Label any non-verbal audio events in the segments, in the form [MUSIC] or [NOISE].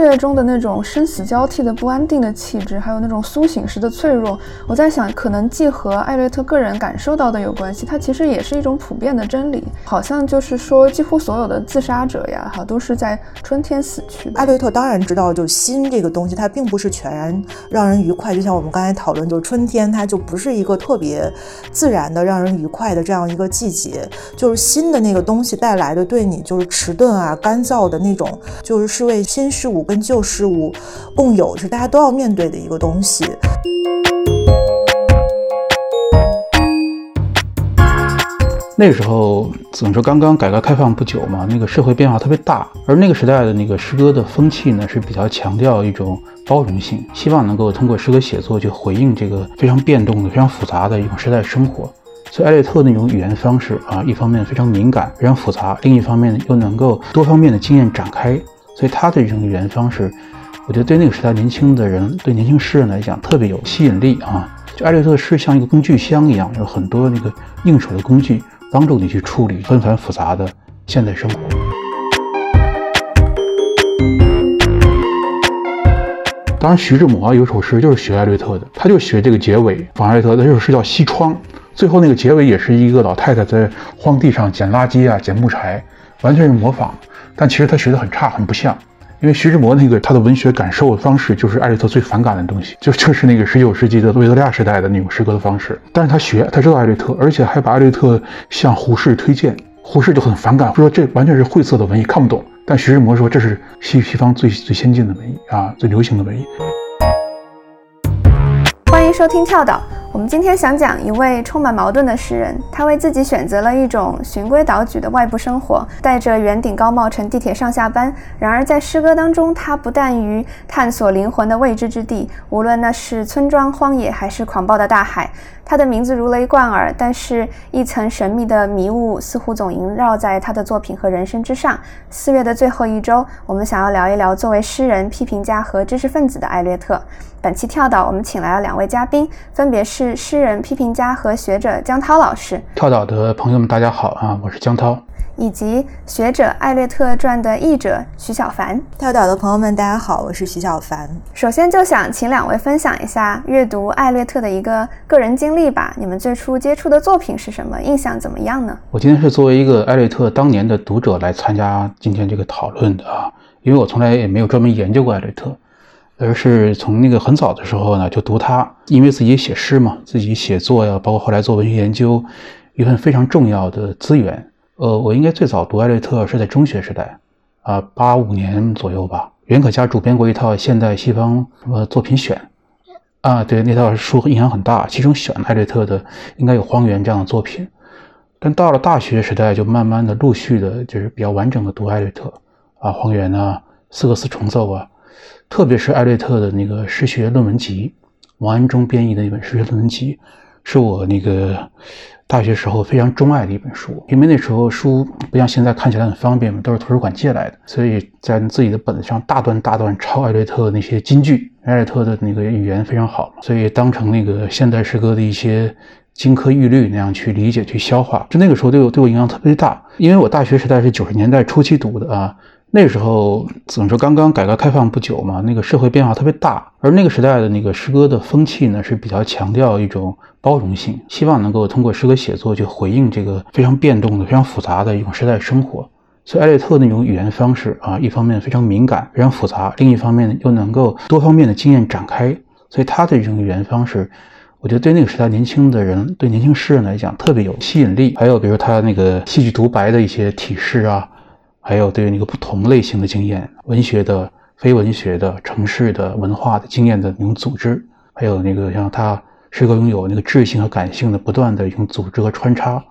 四月中的那种生死交替的不安定的气质，还有那种苏醒时的脆弱，我在想，可能既和艾略特个人感受到的有关系，它其实也是一种普遍的真理。好像就是说，几乎所有的自杀者呀，哈，都是在春天死去。艾略特当然知道，就心这个东西，它并不是全然让人愉快。就像我们刚才讨论，就是春天，它就不是一个特别自然的让人愉快的这样一个季节。就是新的那个东西带来的对你就是迟钝啊、干燥的那种，就是是为新事物跟旧事物共有，是大家都要面对的一个东西。那时候怎么说？刚刚改革开放不久嘛，那个社会变化特别大，而那个时代的那个诗歌的风气呢，是比较强调一种包容性，希望能够通过诗歌写作去回应这个非常变动的、非常复杂的一种时代生活。所以艾略特那种语言方式啊，一方面非常敏感、非常复杂，另一方面又能够多方面的经验展开。所以他的这种语言方式，我觉得对那个时代年轻的人、对年轻诗人来讲特别有吸引力啊。就艾略特是像一个工具箱一样，有很多那个应手的工具。帮助你去处理纷繁复杂的现代生活。当然，徐志摩有首诗就是学艾略特的，他就学这个结尾，仿艾略特。的这首诗叫《西窗》，最后那个结尾也是一个老太太在荒地上捡垃圾啊，捡木柴，完全是模仿。但其实他学的很差，很不像。因为徐志摩那个他的文学感受方式就是艾略特最反感的东西，就 [LAUGHS] 就是那个十九世纪的维多利亚时代的那种诗歌的方式。但是他学，他知道艾略特，而且还把艾略特向胡适推荐，胡适就很反感，说这完全是晦涩的文艺，看不懂。但徐志摩说这是西西方最最先进的文艺啊，最流行的文艺。欢迎收听跳岛。我们今天想讲一位充满矛盾的诗人，他为自己选择了一种循规蹈矩的外部生活，戴着圆顶高帽乘地铁上下班。然而在诗歌当中，他不但于探索灵魂的未知之地，无论那是村庄、荒野，还是狂暴的大海。他的名字如雷贯耳，但是一层神秘的迷雾似乎总萦绕在他的作品和人生之上。四月的最后一周，我们想要聊一聊作为诗人、批评家和知识分子的艾略特。本期跳岛，我们请来了两位嘉宾，分别是诗人、批评家和学者江涛老师。跳岛的朋友们，大家好啊，我是江涛。以及学者《艾略特传》的译者徐小凡，跳岛的朋友们，大家好，我是徐小凡。首先就想请两位分享一下阅读艾略特的一个个人经历吧。你们最初接触的作品是什么？印象怎么样呢？我今天是作为一个艾略特当年的读者来参加今天这个讨论的啊，因为我从来也没有专门研究过艾略特，而是从那个很早的时候呢就读他，因为自己写诗嘛，自己写作呀，包括后来做文学研究，一份非常重要的资源。呃，我应该最早读艾略特是在中学时代，啊，八五年左右吧。袁可嘉主编过一套现代西方什么作品选，啊，对，那套书影响很大，其中选艾略特的应该有《荒原》这样的作品。但到了大学时代，就慢慢的、陆续的，就是比较完整的读艾略特，啊，《荒原》啊，《斯克斯重奏》啊，特别是艾略特的那个诗学论文集，王安中编译的一本诗学论文集，是我那个。大学时候非常钟爱的一本书，因为那时候书不像现在看起来很方便嘛，都是图书馆借来的，所以在自己的本子上大段大段抄艾略特那些金句。艾略特的那个语言非常好，所以当成那个现代诗歌的一些金科玉律那样去理解、去消化。就那个时候对我对我影响特别大，因为我大学时代是九十年代初期读的啊。那个时候怎么说？刚刚改革开放不久嘛，那个社会变化特别大，而那个时代的那个诗歌的风气呢，是比较强调一种包容性，希望能够通过诗歌写作去回应这个非常变动的、非常复杂的一种时代生活。所以艾略特那种语言方式啊，一方面非常敏感、非常复杂，另一方面又能够多方面的经验展开。所以他的这种语言方式，我觉得对那个时代年轻的人、对年轻诗人来讲特别有吸引力。还有比如他那个戏剧独白的一些体式啊。还有对于那个不同类型的经验，文学的、非文学的、城市的文化的经验的那种组织，还有那个像他是个拥有那个智性和感性的不断的一种组织和穿插，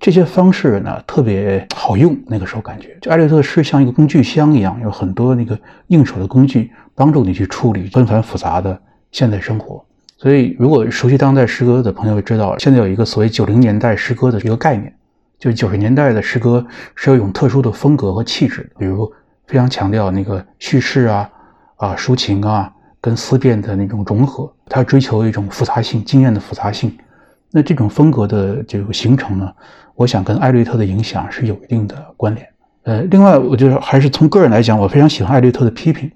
这些方式呢特别好用。那个时候感觉，就艾略特诗像一个工具箱一样，有很多那个应手的工具帮助你去处理纷繁复杂的现代生活。所以，如果熟悉当代诗歌的朋友知道，现在有一个所谓九零年代诗歌的一个概念。就九十年代的诗歌是有一种特殊的风格和气质，比如非常强调那个叙事啊、啊抒情啊跟思辨的那种融合，他追求一种复杂性、经验的复杂性。那这种风格的这个形成呢，我想跟艾略特的影响是有一定的关联。呃，另外，我觉得还是从个人来讲，我非常喜欢艾略特的批评。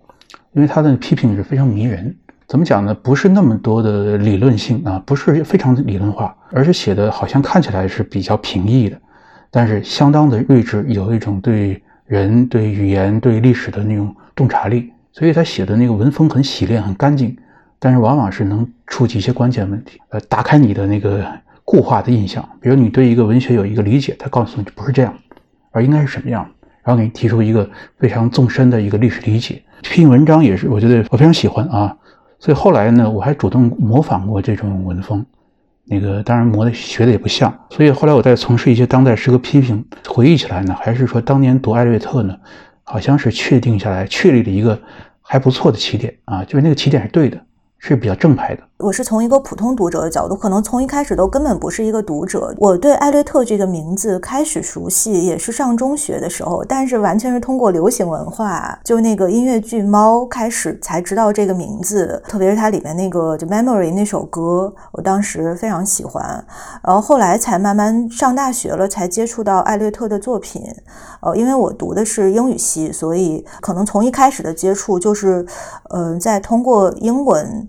因为他的批评是非常迷人。怎么讲呢？不是那么多的理论性啊，不是非常理论化，而是写的好像看起来是比较平易的，但是相当的睿智，有一种对人、对语言、对历史的那种洞察力。所以他写的那个文风很洗练、很干净，但是往往是能触及一些关键问题，呃，打开你的那个固化的印象。比如你对一个文学有一个理解，他告诉你不是这样，而应该是什么样，然后给你提出一个非常纵深的一个历史理解。这篇文章也是，我觉得我非常喜欢啊。所以后来呢，我还主动模仿过这种文风，那个当然模的学的也不像。所以后来我在从事一些当代诗歌批评，回忆起来呢，还是说当年读艾略特呢，好像是确定下来、确立了一个还不错的起点啊，就是那个起点是对的。是比较正派的。我是从一个普通读者的角度，可能从一开始都根本不是一个读者。我对艾略特这个名字开始熟悉，也是上中学的时候，但是完全是通过流行文化，就那个音乐剧《猫》开始才知道这个名字。特别是它里面那个《就 Memory》那首歌，我当时非常喜欢。然后后来才慢慢上大学了，才接触到艾略特的作品。呃，因为我读的是英语系，所以可能从一开始的接触就是，呃，在通过英文。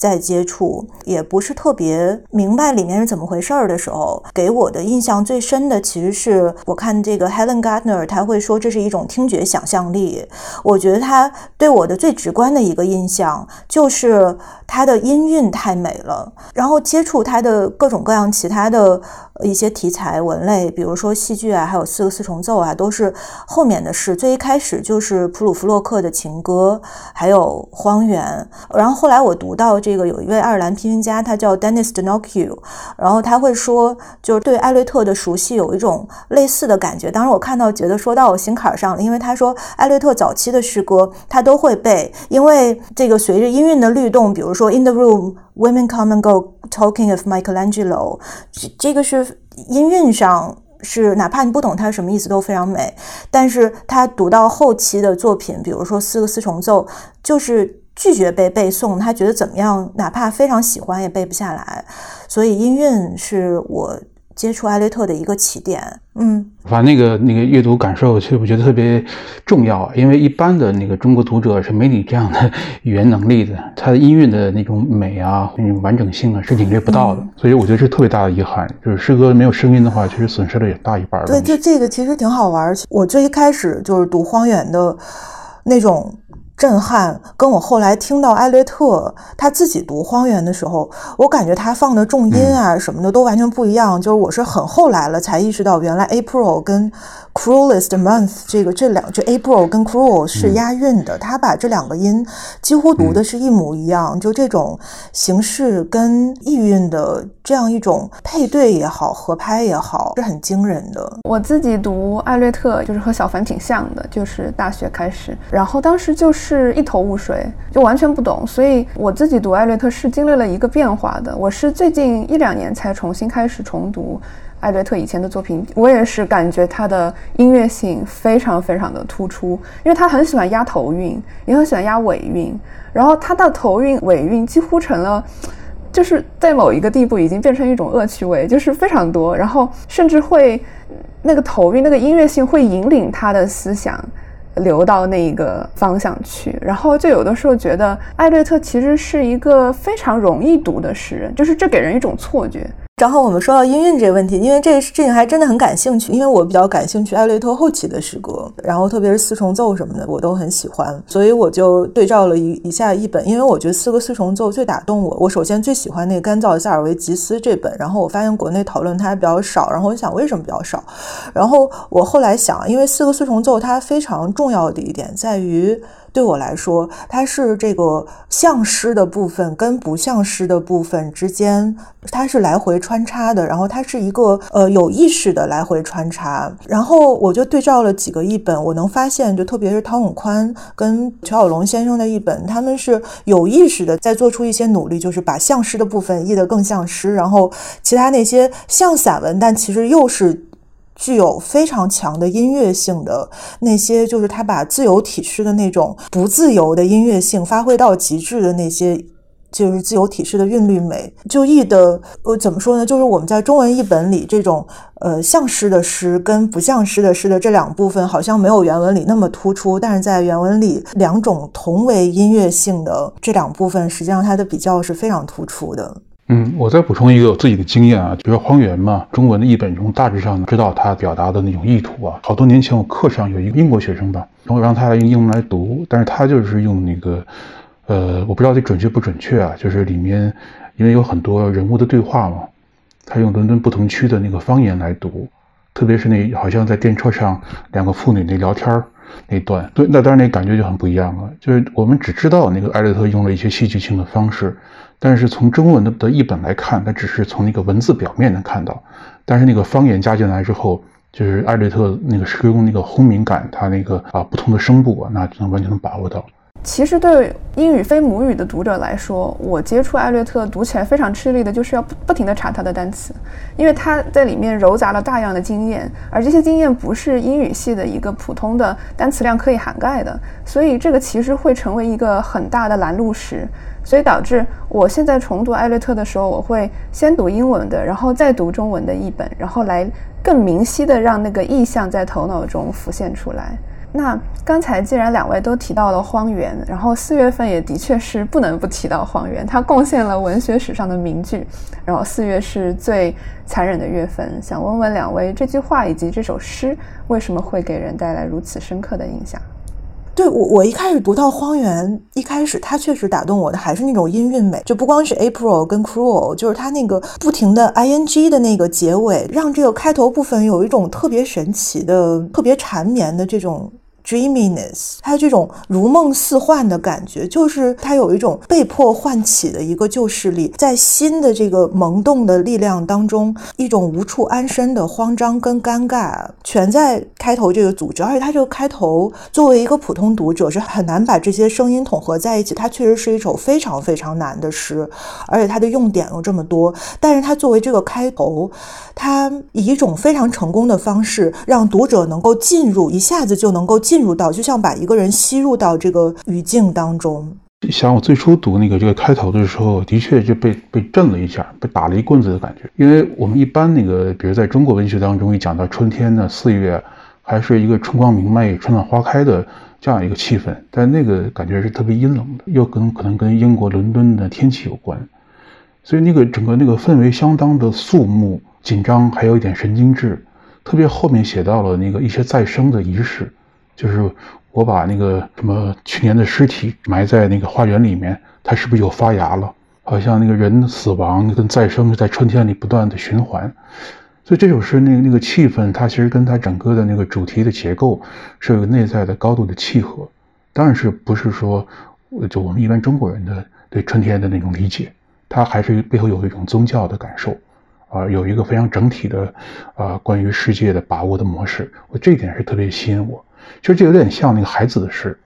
在接触也不是特别明白里面是怎么回事儿的时候，给我的印象最深的其实是我看这个 Helen Gardner，他会说这是一种听觉想象力。我觉得他对我的最直观的一个印象就是他的音韵太美了。然后接触他的各种各样其他的一些题材文类，比如说戏剧啊，还有四个四重奏啊，都是后面的事。最一开始就是普鲁弗洛克的情歌，还有荒原。然后后来我读到这。这个有一位爱尔兰批评家，他叫 Dennis d o n o k u 然后他会说，就是对艾略特的熟悉有一种类似的感觉。当时我看到，觉得说到我心坎上了，因为他说艾略特早期的诗歌他都会背，因为这个随着音韵的律动，比如说 In the room, women come and go, talking of Michelangelo，这个是音韵上是哪怕你不懂它什么意思都非常美。但是他读到后期的作品，比如说四个四重奏，就是。拒绝被背诵，他觉得怎么样？哪怕非常喜欢也背不下来。所以音韵是我接触艾略特的一个起点。嗯，把那个那个阅读感受，其实我觉得特别重要，因为一般的那个中国读者是没你这样的语言能力的，他的音韵的那种美啊，那种完整性啊，是领略不到的。所以我觉得是特别大的遗憾，就是诗歌没有声音的话，其实损失了也大一半。对，就这个其实挺好玩。我最一开始就是读荒原的那种。震撼，跟我后来听到艾略特他自己读《荒原》的时候，我感觉他放的重音啊什么的都完全不一样。就是我是很后来了才意识到，原来 April 跟 Cruelest Month 这个这两这 April 跟 Cruel 是押韵的。他把这两个音几乎读的是一模一样。就这种形式跟意韵的这样一种配对也好，合拍也好，是很惊人的。我自己读艾略特就是和小凡挺像的，就是大学开始，然后当时就是。是一头雾水，就完全不懂，所以我自己读艾略特是经历了一个变化的。我是最近一两年才重新开始重读艾略特以前的作品，我也是感觉他的音乐性非常非常的突出，因为他很喜欢押头韵，也很喜欢押尾韵，然后他的头韵尾韵几乎成了，[LAUGHS] 就是在某一个地步已经变成一种恶趣味，就是非常多，然后甚至会那个头韵那个音乐性会引领他的思想。流到那个方向去，然后就有的时候觉得艾略特其实是一个非常容易读的诗人，就是这给人一种错觉。正好我们说到音韵这个问题，因为这个事情还真的很感兴趣，因为我比较感兴趣艾略特后期的诗歌，然后特别是四重奏什么的，我都很喜欢，所以我就对照了一一下一本，因为我觉得四个四重奏最打动我。我首先最喜欢那个干燥塞尔维吉斯这本，然后我发现国内讨论它比较少，然后我想为什么比较少，然后我后来想，因为四个四重奏它非常重要的一点在于。对我来说，它是这个像诗的部分跟不像诗的部分之间，它是来回穿插的。然后它是一个呃有意识的来回穿插。然后我就对照了几个译本，我能发现，就特别是汤永宽跟乔小龙先生的译本，他们是有意识的在做出一些努力，就是把像诗的部分译得更像诗，然后其他那些像散文，但其实又是。具有非常强的音乐性的那些，就是他把自由体诗的那种不自由的音乐性发挥到极致的那些就是自由体式的韵律美。就译的呃怎么说呢？就是我们在中文译本里，这种呃像诗的诗跟不像诗的诗的这两部分，好像没有原文里那么突出。但是在原文里，两种同为音乐性的这两部分，实际上它的比较是非常突出的。嗯，我再补充一个我自己的经验啊，比如说《荒原》嘛，中文的译本中大致上知道他表达的那种意图啊。好多年前我课上有一个英国学生吧，然后让他用英文来读，但是他就是用那个，呃，我不知道这准确不准确啊，就是里面因为有很多人物的对话嘛，他用伦敦不同区的那个方言来读，特别是那好像在电车上两个妇女那聊天那段，对，那当然那感觉就很不一样了。就是我们只知道那个艾略特用了一些戏剧性的方式。但是从中文的的译本来看，它只是从那个文字表面能看到，但是那个方言加进来之后，就是艾略特那个诗歌那个轰鸣感，他那个啊不同的声部啊，那就能完全能把握到。其实对英语非母语的读者来说，我接触艾略特读起来非常吃力的，就是要不不停的查他的单词，因为他在里面糅杂了大量的经验，而这些经验不是英语系的一个普通的单词量可以涵盖的，所以这个其实会成为一个很大的拦路石。所以导致我现在重读艾略特的时候，我会先读英文的，然后再读中文的译本，然后来更明晰的让那个意象在头脑中浮现出来。那刚才既然两位都提到了《荒原》，然后四月份也的确是不能不提到《荒原》，它贡献了文学史上的名句。然后四月是最残忍的月份，想问问两位，这句话以及这首诗为什么会给人带来如此深刻的印象？对我，我一开始读到《荒原》，一开始它确实打动我的还是那种音韵美，就不光是 April 跟 Cruel，就是它那个不停的 ing 的那个结尾，让这个开头部分有一种特别神奇的、特别缠绵的这种。Dreaminess，它这种如梦似幻的感觉，就是它有一种被迫唤起的一个旧势力，在新的这个萌动的力量当中，一种无处安身的慌张跟尴尬，全在开头这个组织。而且它这个开头，作为一个普通读者是很难把这些声音统合在一起。它确实是一首非常非常难的诗，而且它的用典又这么多。但是它作为这个开头，它以一种非常成功的方式，让读者能够进入，一下子就能够。进入到，就像把一个人吸入到这个语境当中。想我最初读那个这个开头的时候，的确就被被震了一下，被打了一棍子的感觉。因为我们一般那个，比如在中国文学当中，一讲到春天的四月，还是一个春光明媚、春暖花开的这样一个气氛，但那个感觉是特别阴冷的，又跟可能跟英国伦敦的天气有关，所以那个整个那个氛围相当的肃穆、紧张，还有一点神经质。特别后面写到了那个一些再生的仪式。就是我把那个什么去年的尸体埋在那个花园里面，它是不是又发芽了？好像那个人死亡跟再生在春天里不断的循环，所以这首诗那个那个气氛，它其实跟它整个的那个主题的结构是有内在的高度的契合。当然是不是说就我们一般中国人的对春天的那种理解，它还是背后有一种宗教的感受。啊，有一个非常整体的，啊，关于世界的把握的模式，我这一点是特别吸引我。其实这有点像那个孩子的诗，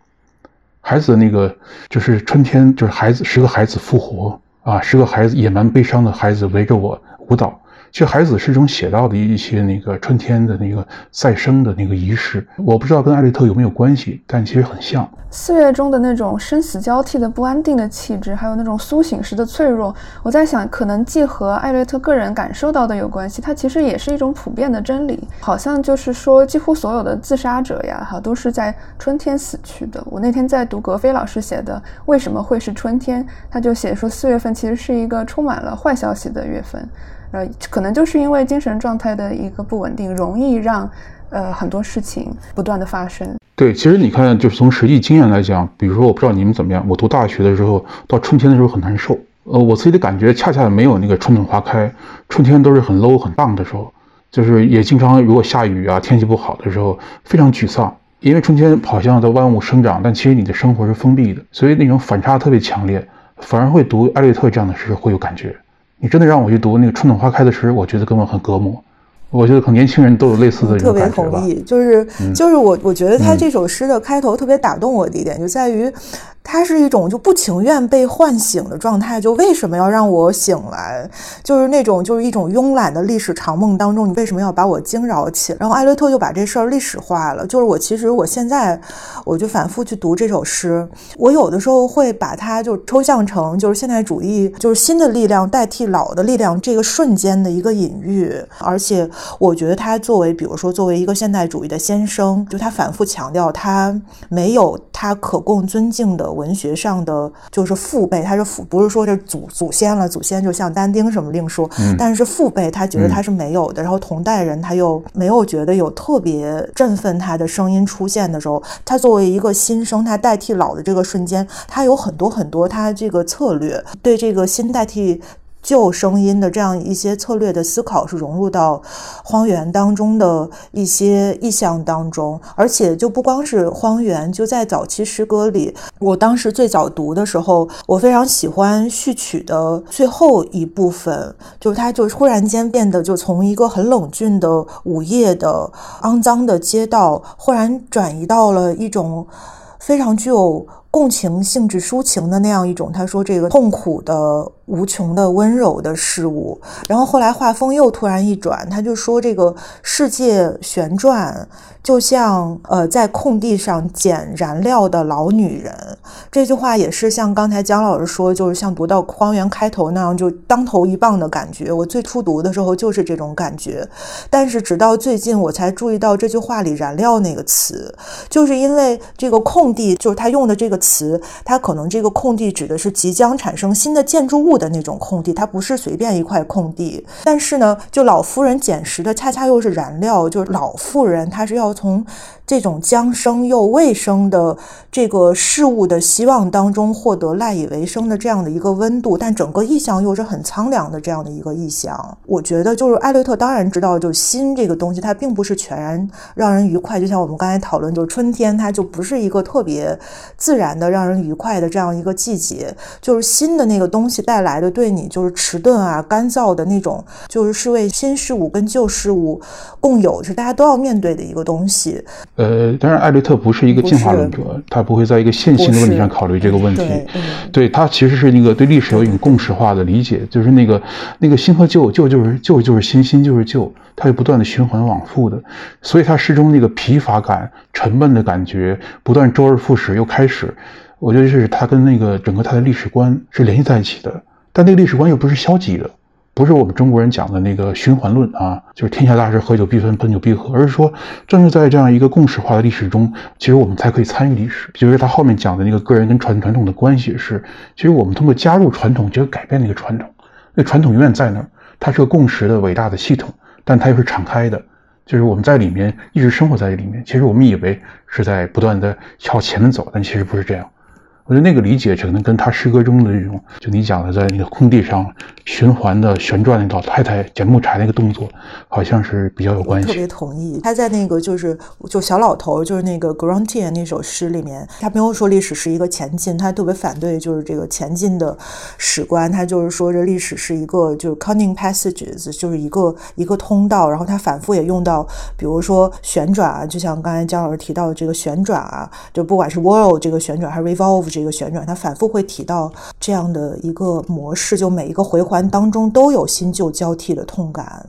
孩子那个就是春天，就是孩子十个孩子复活啊，十个孩子野蛮悲伤的孩子围着我舞蹈。其实孩子诗中写到的一些那个春天的那个再生的那个仪式，我不知道跟艾略特有没有关系，但其实很像。四月中的那种生死交替的不安定的气质，还有那种苏醒时的脆弱，我在想，可能既和艾略特个人感受到的有关系，它其实也是一种普遍的真理。好像就是说，几乎所有的自杀者呀，哈，都是在春天死去的。我那天在读格非老师写的《为什么会是春天》，他就写说，四月份其实是一个充满了坏消息的月份。呃，可能就是因为精神状态的一个不稳定，容易让呃很多事情不断的发生。对，其实你看，就是从实际经验来讲，比如说，我不知道你们怎么样，我读大学的时候，到春天的时候很难受。呃，我自己的感觉恰恰没有那个春暖花开，春天都是很 low 很荡的时候，就是也经常如果下雨啊，天气不好的时候，非常沮丧。因为春天好像在万物生长，但其实你的生活是封闭的，所以那种反差特别强烈，反而会读艾略特这样的诗会有感觉。你真的让我去读那个春暖花开的诗，我觉得根本很隔膜。我觉得可能年轻人都有类似的特别同意，就是就是我我觉得他这首诗的开头特别打动我的一点，就在于。它是一种就不情愿被唤醒的状态。就为什么要让我醒来？就是那种就是一种慵懒的历史长梦当中，你为什么要把我惊扰起？然后艾略特就把这事儿历史化了。就是我其实我现在我就反复去读这首诗，我有的时候会把它就抽象成就是现代主义就是新的力量代替老的力量这个瞬间的一个隐喻。而且我觉得他作为比如说作为一个现代主义的先生，就他反复强调他没有他可供尊敬的文学上的就是父辈，他是父不是说这祖祖先了，祖先就像但丁什么另说，但是父辈他觉得他是没有的。然后同代人他又没有觉得有特别振奋他的声音出现的时候，他作为一个新生，他代替老的这个瞬间，他有很多很多他这个策略对这个新代替。旧声音的这样一些策略的思考是融入到荒原当中的一些意象当中，而且就不光是荒原，就在早期诗歌里，我当时最早读的时候，我非常喜欢序曲的最后一部分，就是它就忽然间变得就从一个很冷峻的午夜的肮脏的街道，忽然转移到了一种非常具有。共情性质抒情的那样一种，他说这个痛苦的、无穷的、温柔的事物。然后后来画风又突然一转，他就说这个世界旋转。就像呃，在空地上捡燃料的老女人，这句话也是像刚才姜老师说，就是像读到《荒原》开头那样，就当头一棒的感觉。我最初读的时候就是这种感觉，但是直到最近我才注意到这句话里“燃料”那个词，就是因为这个空地，就是他用的这个词，它可能这个空地指的是即将产生新的建筑物的那种空地，它不是随便一块空地。但是呢，就老妇人捡拾的恰恰又是燃料，就是老妇人她是要。从这种将生又未生的这个事物的希望当中获得赖以为生的这样的一个温度，但整个意象又是很苍凉的这样的一个意象。我觉得就是艾略特当然知道，就是心这个东西它并不是全然让人愉快。就像我们刚才讨论，就是春天它就不是一个特别自然的让人愉快的这样一个季节。就是新的那个东西带来的对你就是迟钝啊、干燥的那种，就是是为新事物跟旧事物共有，是大家都要面对的一个东西。呃，当然，艾略特不是一个进化论者，他不会在一个线性的问题上考虑这个问题。对他其实是那个对历史有一种共识化的理解，就是那个那个新和旧，旧就是旧就是新，新就是旧，它是不断的循环往复的。所以他诗中那个疲乏感、沉闷的感觉，不断周而复始又开始。我觉得这是他跟那个整个他的历史观是联系在一起的，但那个历史观又不是消极的。不是我们中国人讲的那个循环论啊，就是天下大事，合久必分，分久必合，而是说，正是在这样一个共识化的历史中，其实我们才可以参与历史。就是他后面讲的那个个人跟传传统的关系是，其实我们通过加入传统，就改变那个传统。那传统永远在那儿，它是个共识的伟大的系统，但它又是敞开的，就是我们在里面一直生活在里面。其实我们以为是在不断的朝前面走，但其实不是这样。我觉得那个理解可能跟他诗歌中的这种，就你讲的在那个空地上循环的旋转那老太太捡木柴那个动作，好像是比较有关系。特别同意。他在那个就是就小老头就是那个 Grunty 那首诗里面，他没有说历史是一个前进，他特别反对就是这个前进的史观。他就是说这历史是一个就是 cunning passages，就是一个一个通道。然后他反复也用到，比如说旋转啊，就像刚才姜老师提到的这个旋转啊，就不管是 whirl 这个旋转还是 revolve。这个旋转，它反复会提到这样的一个模式，就每一个回环当中都有新旧交替的痛感。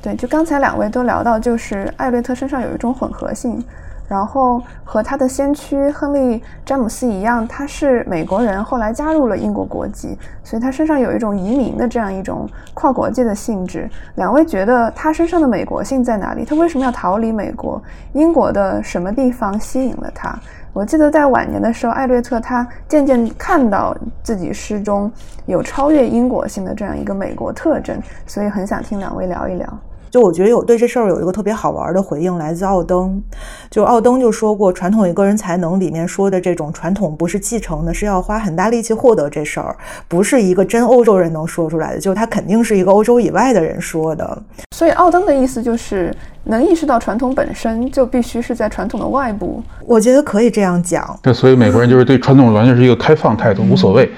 对，就刚才两位都聊到，就是艾略特身上有一种混合性，然后和他的先驱亨利詹姆斯一样，他是美国人，后来加入了英国国籍，所以他身上有一种移民的这样一种跨国界的性质。两位觉得他身上的美国性在哪里？他为什么要逃离美国？英国的什么地方吸引了他？我记得在晚年的时候，艾略特他渐渐看到自己诗中有超越因果性的这样一个美国特征，所以很想听两位聊一聊。就我觉得有对这事儿有一个特别好玩的回应，来自奥登。就奥登就说过，传统与个人才能里面说的这种传统不是继承的，是要花很大力气获得这事儿，不是一个真欧洲人能说出来的，就他肯定是一个欧洲以外的人说的。所以奥登的意思就是，能意识到传统本身就必须是在传统的外部。我觉得可以这样讲。对，所以美国人就是对传统完全是一个开放态度，无所谓。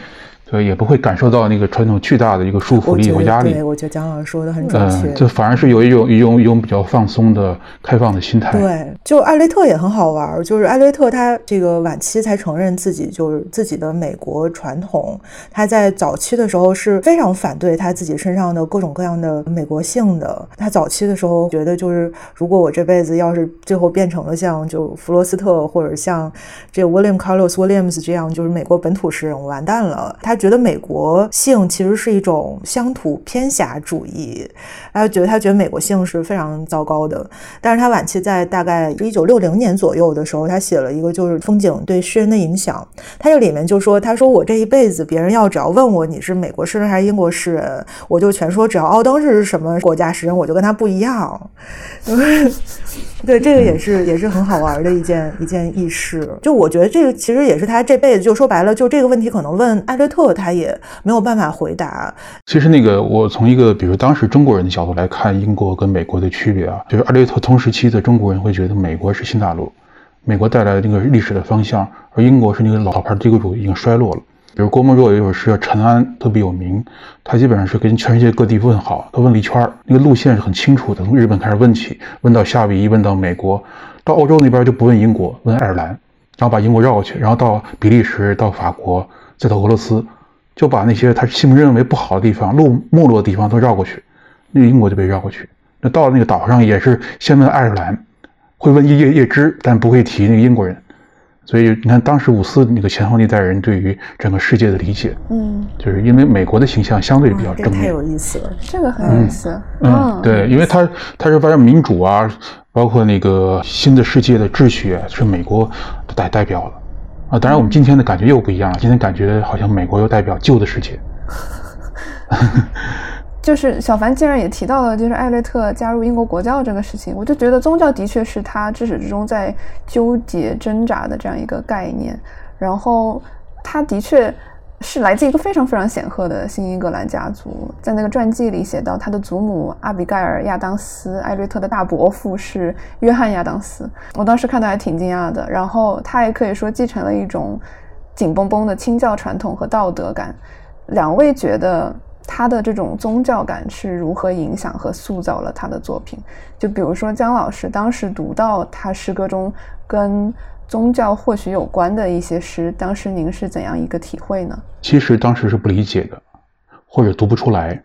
对，也不会感受到那个传统巨大的一个束缚力和压力。对，我觉得蒋老师说的很准确。嗯，就反而是有一种一种一种比较放松的、开放的心态。对，就艾略特也很好玩，就是艾略特他这个晚期才承认自己就是自己的美国传统。他在早期的时候是非常反对他自己身上的各种各样的美国性的。他早期的时候觉得，就是如果我这辈子要是最后变成了像就弗罗斯特或者像这 William Carlos Williams 这样，就是美国本土诗人，我完蛋了。他。觉得美国性其实是一种乡土偏狭主义，他觉得他觉得美国性是非常糟糕的。但是他晚期在大概一九六零年左右的时候，他写了一个就是风景对诗人的影响。他这里面就说，他说我这一辈子，别人要只要问我你是美国诗人还是英国诗人，我就全说只要奥登是什么国家诗人，我就跟他不一样。[LAUGHS] 对，这个也是也是很好玩的一件一件轶事。就我觉得这个其实也是他这辈子就说白了，就这个问题可能问艾略特。他也没有办法回答。其实，那个我从一个比如当时中国人的角度来看英国跟美国的区别啊，就是阿略特同时期的中国人会觉得美国是新大陆，美国带来的那个历史的方向，而英国是那个老牌帝国主义已经衰落了。比如郭沫若有一首诗叫《陈安》，特别有名，他基本上是跟全世界各地问好，他问了一圈那个路线是很清楚的，从日本开始问起，问到夏威夷，问到美国，到欧洲那边就不问英国，问爱尔兰，然后把英国绕过去，然后到比利时，到法国，再到俄罗斯。就把那些他心目认为不好的地方、落没落的地方都绕过去，那英国就被绕过去。那到了那个岛上也是先问爱尔兰，会问叶叶叶芝，但不会提那个英国人。所以你看，当时五四那个前后那代人对于整个世界的理解，嗯，就是因为美国的形象相对比较正面，太有意思了，这个很有意思。嗯，对，因为他他是发现民主啊，包括那个新的世界的秩序啊是美国代代表了。啊，当然，我们今天的感觉又不一样了。今天感觉好像美国又代表旧的世界。[LAUGHS] 就是小凡竟然也提到了，就是艾略特加入英国国教这个事情，我就觉得宗教的确是他至始至终在纠结挣扎的这样一个概念。然后他的确。是来自一个非常非常显赫的新英格兰家族，在那个传记里写到，他的祖母阿比盖尔·亚当斯，艾略特的大伯父是约翰·亚当斯。我当时看到还挺惊讶的。然后他也可以说继承了一种紧绷绷的清教传统和道德感。两位觉得他的这种宗教感是如何影响和塑造了他的作品？就比如说姜老师当时读到他诗歌中跟。宗教或许有关的一些诗，当时您是怎样一个体会呢？其实当时是不理解的，或者读不出来。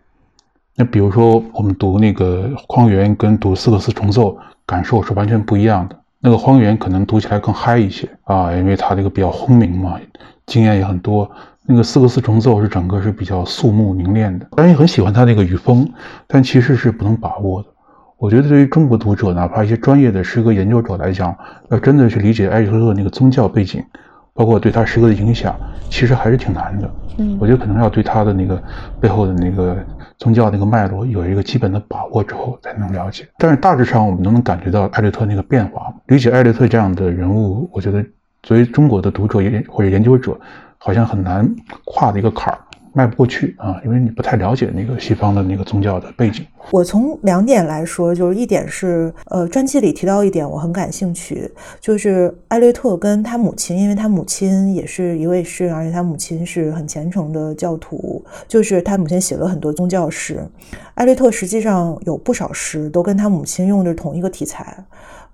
那比如说，我们读那个《荒原》跟读《四个四重奏》，感受是完全不一样的。那个《荒原》可能读起来更嗨一些啊，因为它这个比较轰鸣嘛，经验也很多。那个《四个四重奏》是整个是比较肃穆凝练的，当然也很喜欢他那个语风，但其实是不能把握的。我觉得对于中国读者，哪怕一些专业的诗歌研究者来讲，要真的去理解艾略特那个宗教背景，包括对他诗歌的影响，其实还是挺难的。嗯，我觉得可能要对他的那个背后的那个宗教那个脉络有一个基本的把握之后，才能了解。但是大致上，我们都能感觉到艾略特那个变化。理解艾略特这样的人物，我觉得作为中国的读者也或者研究者，好像很难跨的一个坎儿。迈不过去啊，因为你不太了解那个西方的那个宗教的背景。我从两点来说，就是一点是，呃，专辑里提到一点，我很感兴趣，就是艾略特跟他母亲，因为他母亲也是一位诗人，而且他母亲是很虔诚的教徒，就是他母亲写了很多宗教诗。艾略特实际上有不少诗都跟他母亲用的是同一个题材，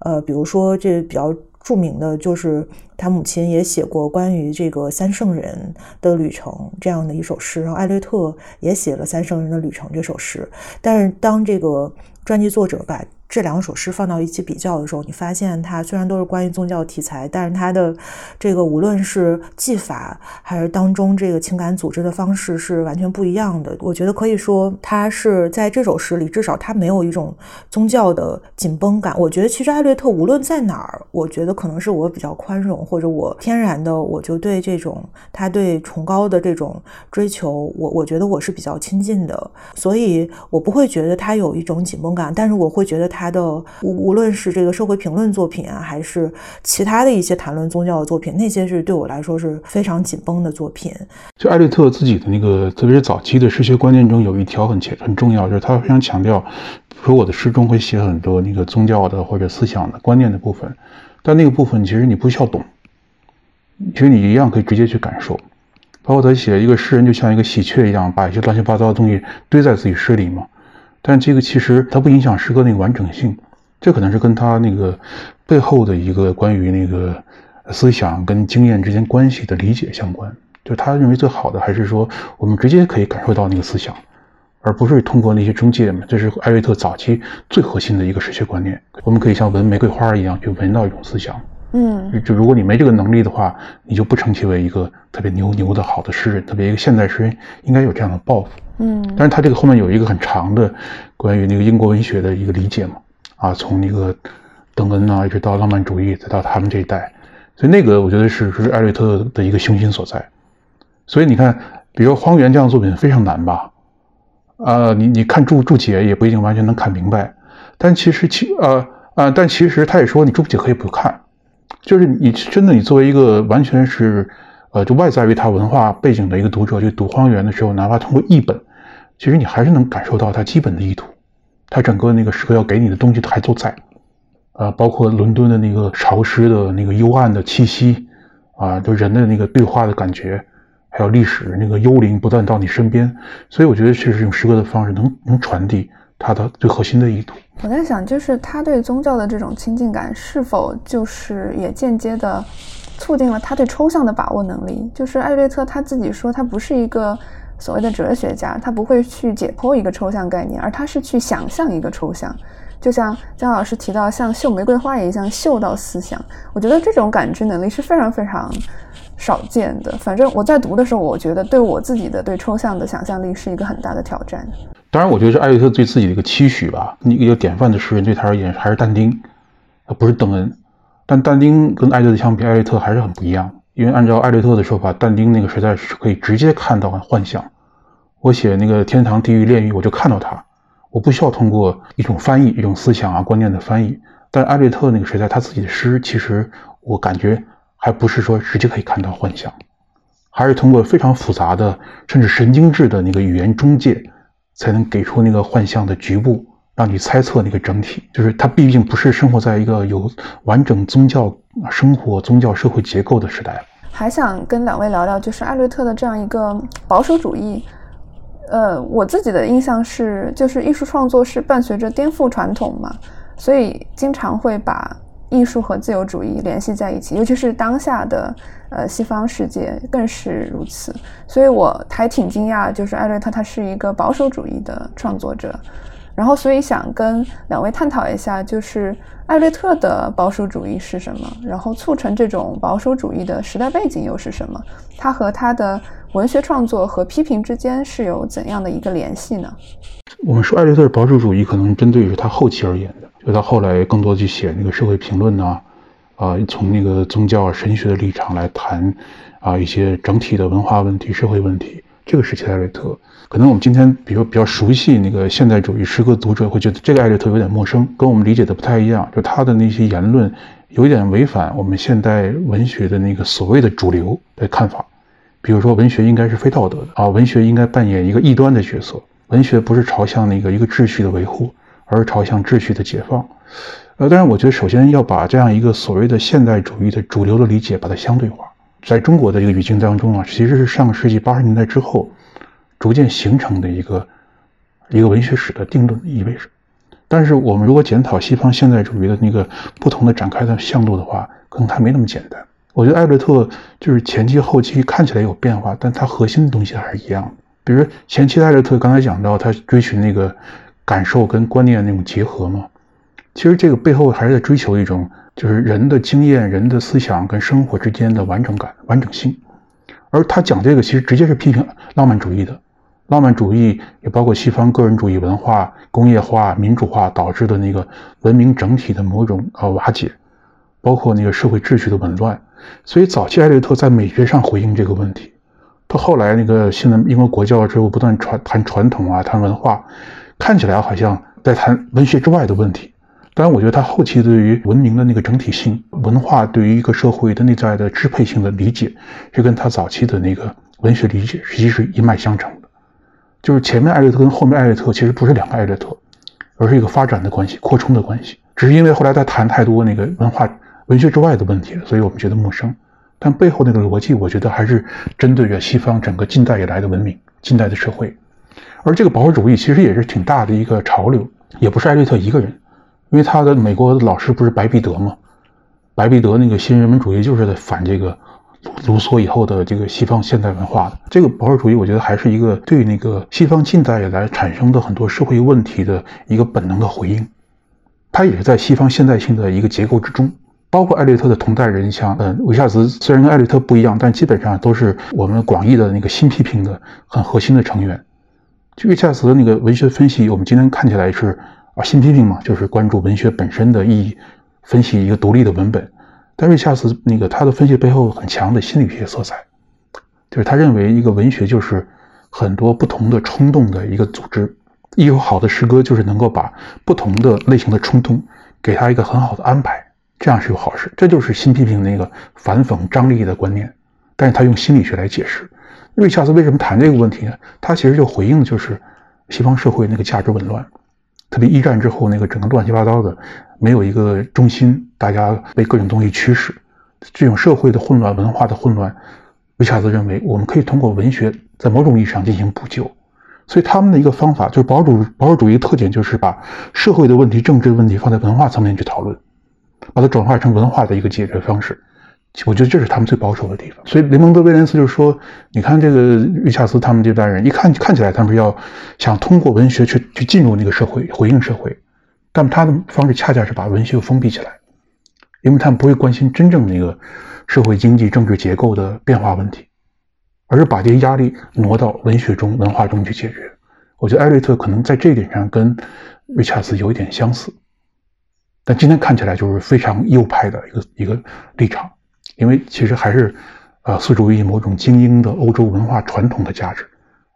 呃，比如说这比较。著名的就是他母亲也写过关于这个三圣人的旅程这样的一首诗，然后艾略特也写了三圣人的旅程这首诗，但是当这个专辑作者把。这两首诗放到一起比较的时候，你发现它虽然都是关于宗教题材，但是它的这个无论是技法还是当中这个情感组织的方式是完全不一样的。我觉得可以说，它是在这首诗里，至少它没有一种宗教的紧绷感。我觉得其实艾略特无论在哪儿，我觉得可能是我比较宽容，或者我天然的我就对这种他对崇高的这种追求，我我觉得我是比较亲近的，所以我不会觉得他有一种紧绷感，但是我会觉得他。的无无论是这个社会评论作品啊，还是其他的一些谈论宗教的作品，那些是对我来说是非常紧绷的作品。就艾略特自己的那个，特别是早期的诗学观念中，有一条很很重要，就是他非常强调，说我的诗中会写很多那个宗教的或者思想的观念的部分，但那个部分其实你不需要懂，其实你一样可以直接去感受。包括他写一个诗人就像一个喜鹊一样，把一些乱七八糟的东西堆在自己诗里嘛。但这个其实它不影响诗歌那个完整性，这可能是跟他那个背后的一个关于那个思想跟经验之间关系的理解相关。就他认为最好的还是说我们直接可以感受到那个思想，而不是通过那些中介嘛。这是艾略特早期最核心的一个史学观念。我们可以像闻玫瑰花一样去闻到一种思想。嗯，就如果你没这个能力的话，你就不称其为一个特别牛牛的好的诗人，特别一个现代诗人应该有这样的抱负。嗯，但是他这个后面有一个很长的关于那个英国文学的一个理解嘛，啊，从那个邓恩啊，一直到浪漫主义，再到他们这一代，所以那个我觉得是是艾略特的一个雄心所在。所以你看，比如《荒原》这样的作品非常难吧？呃，你你看注注解也不一定完全能看明白，但其实其呃呃，但其实他也说你注解可以不看，就是你真的你作为一个完全是。呃，就外在于他文化背景的一个读者去读《荒原》的时候，哪怕通过译本，其实你还是能感受到他基本的意图，他整个那个诗歌要给你的东西还都在，呃，包括伦敦的那个潮湿的那个幽暗的气息，啊，就人的那个对话的感觉，还有历史那个幽灵不断到你身边，所以我觉得确实用诗歌的方式能能传递他的最核心的意图。我在想，就是他对宗教的这种亲近感，是否就是也间接的。促进了他对抽象的把握能力。就是艾略特他自己说，他不是一个所谓的哲学家，他不会去解剖一个抽象概念，而他是去想象一个抽象。就像姜老师提到，像嗅玫瑰花一样嗅到思想。我觉得这种感知能力是非常非常少见的。反正我在读的时候，我觉得对我自己的对抽象的想象力是一个很大的挑战。当然，我觉得是艾略特对自己的一个期许吧。一个典范的诗人对他而言还是但丁，而不是邓恩。但但丁跟艾略特相比，艾略特还是很不一样。因为按照艾略特的说法，但丁那个时代是可以直接看到幻想。我写那个天堂、地狱、炼狱，我就看到它，我不需要通过一种翻译、一种思想啊、观念的翻译。但艾略特那个时代，他自己的诗，其实我感觉还不是说直接可以看到幻想，还是通过非常复杂的，甚至神经质的那个语言中介，才能给出那个幻象的局部。让你猜测那个整体，就是他毕竟不是生活在一个有完整宗教生活、宗教社会结构的时代。还想跟两位聊聊，就是艾略特的这样一个保守主义。呃，我自己的印象是，就是艺术创作是伴随着颠覆传统嘛，所以经常会把艺术和自由主义联系在一起，尤其是当下的呃西方世界更是如此。所以我还挺惊讶，就是艾略特他是一个保守主义的创作者。然后，所以想跟两位探讨一下，就是艾略特的保守主义是什么？然后促成这种保守主义的时代背景又是什么？他和他的文学创作和批评之间是有怎样的一个联系呢？我们说艾略特的保守主义，可能针对于他后期而言，就他后来更多去写那个社会评论呐，啊，从那个宗教神学的立场来谈啊一些整体的文化问题、社会问题。这个时期的艾略特，可能我们今天比如比较熟悉那个现代主义诗歌读者会觉得这个艾略特有点陌生，跟我们理解的不太一样。就他的那些言论有点违反我们现代文学的那个所谓的主流的看法。比如说，文学应该是非道德的啊，文学应该扮演一个异端的角色，文学不是朝向那个一个秩序的维护，而朝向秩序的解放。呃，当然，我觉得首先要把这样一个所谓的现代主义的主流的理解把它相对化。在中国的这个语境当中啊，其实是上个世纪八十年代之后逐渐形成的一个一个文学史的定论意味着。但是我们如果检讨西方现代主义的那个不同的展开的向度的话，可能它没那么简单。我觉得艾略特就是前期后期看起来有变化，但它核心的东西还是一样。比如前期的艾略特刚才讲到他追寻那个感受跟观念那种结合嘛，其实这个背后还是在追求一种。就是人的经验、人的思想跟生活之间的完整感、完整性，而他讲这个其实直接是批评浪漫主义的。浪漫主义也包括西方个人主义文化、工业化、民主化导致的那个文明整体的某种呃瓦解，包括那个社会秩序的紊乱。所以早期艾略特在美学上回应这个问题，他后来那个现在英国国教之后不断传谈传统啊、谈文化，看起来好像在谈文学之外的问题。当然，我觉得他后期对于文明的那个整体性、文化对于一个社会的内在的支配性的理解，是跟他早期的那个文学理解实际是一脉相承的。就是前面艾略特跟后面艾略特其实不是两个艾略特，而是一个发展的关系、扩充的关系。只是因为后来他谈太多那个文化、文学之外的问题了，所以我们觉得陌生。但背后那个逻辑，我觉得还是针对着西方整个近代以来的文明、近代的社会。而这个保守主义其实也是挺大的一个潮流，也不是艾略特一个人，因为他的美国的老师不是白彼得吗？白彼得那个新人文主义就是在反这个卢梭以后的这个西方现代文化的。这个保守主义，我觉得还是一个对那个西方近代以来产生的很多社会问题的一个本能的回应。它也是在西方现代性的一个结构之中。包括艾略特的同代人，像嗯，维夏兹，虽然跟艾略特不一样，但基本上都是我们广义的那个新批评的很核心的成员。就维恰斯的那个文学分析，我们今天看起来是啊，新批评嘛，就是关注文学本身的意义，分析一个独立的文本。但维恰斯那个他的分析背后很强的心理学色彩，就是他认为一个文学就是很多不同的冲动的一个组织。一首好的诗歌就是能够把不同的类型的冲动给他一个很好的安排。这样是有好事，这就是新批评那个反讽张力的观念，但是他用心理学来解释。瑞恰斯为什么谈这个问题呢？他其实就回应的就是西方社会那个价值紊乱，特别一战之后那个整个乱七八糟的，没有一个中心，大家被各种东西驱使，这种社会的混乱、文化的混乱，瑞恰斯认为我们可以通过文学在某种意义上进行补救。所以他们的一个方法就是保守保守主义特点就是把社会的问题、政治的问题放在文化层面去讨论。把它转化成文化的一个解决方式，我觉得这是他们最保守的地方。所以雷蒙德·威廉斯就说：“你看这个瑞恰斯他们这代人，一看看起来他们是要想通过文学去去进入那个社会，回应社会，但他的方式恰恰是把文学封闭起来，因为他们不会关心真正那个社会经济政治结构的变化问题，而是把这些压力挪到文学中、文化中去解决。我觉得艾略特可能在这一点上跟瑞恰斯有一点相似。”但今天看起来就是非常右派的一个一个立场，因为其实还是，呃，诉诸于某种精英的欧洲文化传统的价值，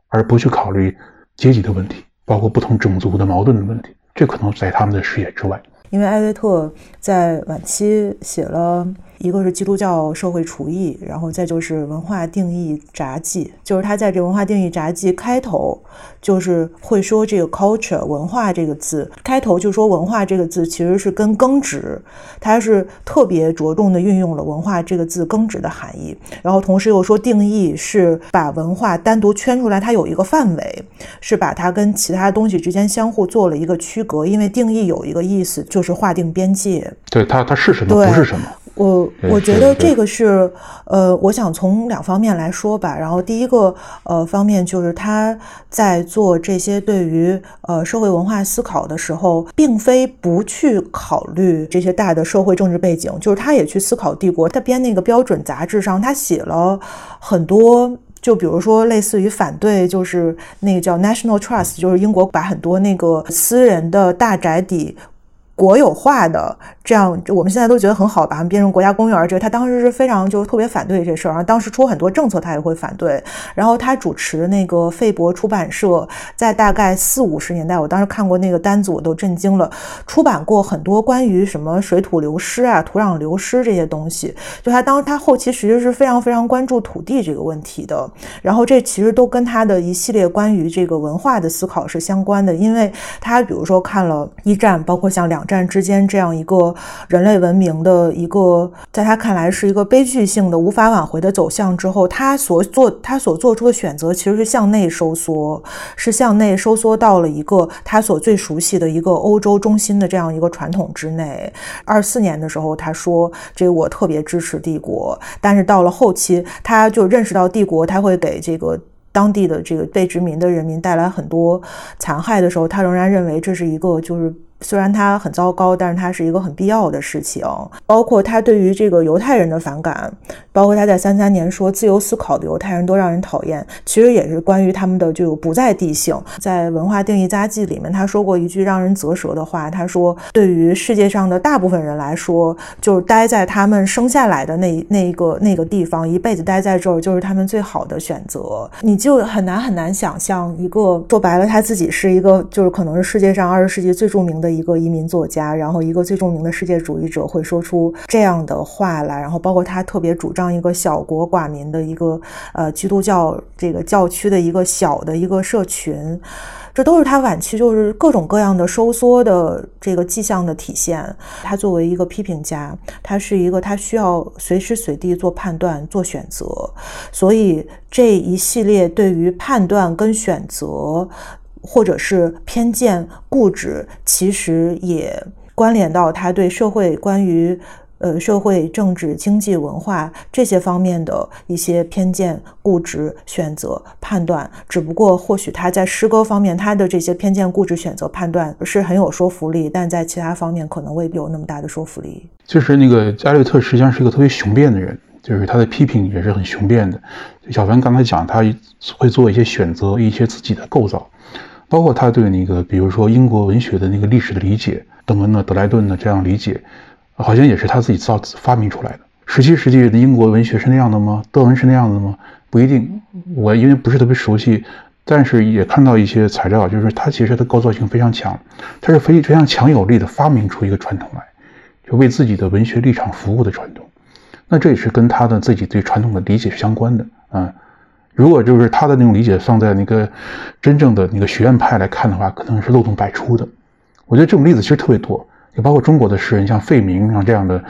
而不去考虑阶级的问题，包括不同种族的矛盾的问题，这可能在他们的视野之外。因为艾略特在晚期写了。一个是基督教社会主义，然后再就是文化定义札记，就是他在这文化定义札记开头，就是会说这个 culture 文化这个字，开头就说文化这个字其实是跟耕植，他是特别着重的运用了文化这个字耕植的含义，然后同时又说定义是把文化单独圈出来，它有一个范围，是把它跟其他东西之间相互做了一个区隔，因为定义有一个意思就是划定边界，对它它是什么不是什么。我我觉得这个是，呃，我想从两方面来说吧。然后第一个，呃，方面就是他在做这些对于呃社会文化思考的时候，并非不去考虑这些大的社会政治背景，就是他也去思考帝国。他编那个标准杂志上，他写了很多，就比如说类似于反对，就是那个叫 National Trust，就是英国把很多那个私人的大宅邸国有化的。这样，我们现在都觉得很好，把它们变成国家公园。这个他当时是非常就特别反对这事儿，然后当时出很多政策，他也会反对。然后他主持那个费伯出版社，在大概四五十年代，我当时看过那个单子，我都震惊了，出版过很多关于什么水土流失啊、土壤流失这些东西。就他当他后期其实是非常非常关注土地这个问题的。然后这其实都跟他的一系列关于这个文化的思考是相关的，因为他比如说看了一战，包括像两战之间这样一个。人类文明的一个，在他看来是一个悲剧性的、无法挽回的走向之后，他所做他所做出的选择其实是向内收缩，是向内收缩到了一个他所最熟悉的一个欧洲中心的这样一个传统之内。二四年的时候，他说：“这我特别支持帝国。”但是到了后期，他就认识到帝国他会给这个当地的这个被殖民的人民带来很多残害的时候，他仍然认为这是一个就是。虽然它很糟糕，但是它是一个很必要的事情。包括他对于这个犹太人的反感，包括他在三三年说自由思考的犹太人都让人讨厌，其实也是关于他们的就不在地性。在文化定义杂记里面，他说过一句让人啧舌的话，他说：“对于世界上的大部分人来说，就是待在他们生下来的那那个那个地方，一辈子待在这儿就是他们最好的选择。”你就很难很难想象一个说白了，他自己是一个就是可能是世界上二十世纪最著名的。一个移民作家，然后一个最著名的世界主义者会说出这样的话来，然后包括他特别主张一个小国寡民的一个呃基督教这个教区的一个小的一个社群。这都是他晚期就是各种各样的收缩的这个迹象的体现。他作为一个批评家，他是一个他需要随时随地做判断、做选择，所以这一系列对于判断跟选择，或者是偏见、固执，其实也关联到他对社会关于。呃，社会、政治、经济、文化这些方面的一些偏见、固执、选择、判断，只不过或许他在诗歌方面，他的这些偏见、固执、选择、判断是很有说服力，但在其他方面可能未必有那么大的说服力。就是那个加略特实际上是一个特别雄辩的人，就是他的批评也是很雄辩的。小凡刚才讲，他会做一些选择，一些自己的构造，包括他对那个，比如说英国文学的那个历史的理解，邓文呢、德莱顿的这样理解。好像也是他自己造发明出来的。十七世纪的英国文学是那样的吗？德文是那样的吗？不一定。我因为不是特别熟悉，但是也看到一些材料，就是他其实的构造性非常强，他是非非常强有力的发明出一个传统来，就为自己的文学立场服务的传统。那这也是跟他的自己对传统的理解是相关的啊。如果就是他的那种理解放在那个真正的那个学院派来看的话，可能是漏洞百出的。我觉得这种例子其实特别多。也包括中国的诗人，像费明啊这样的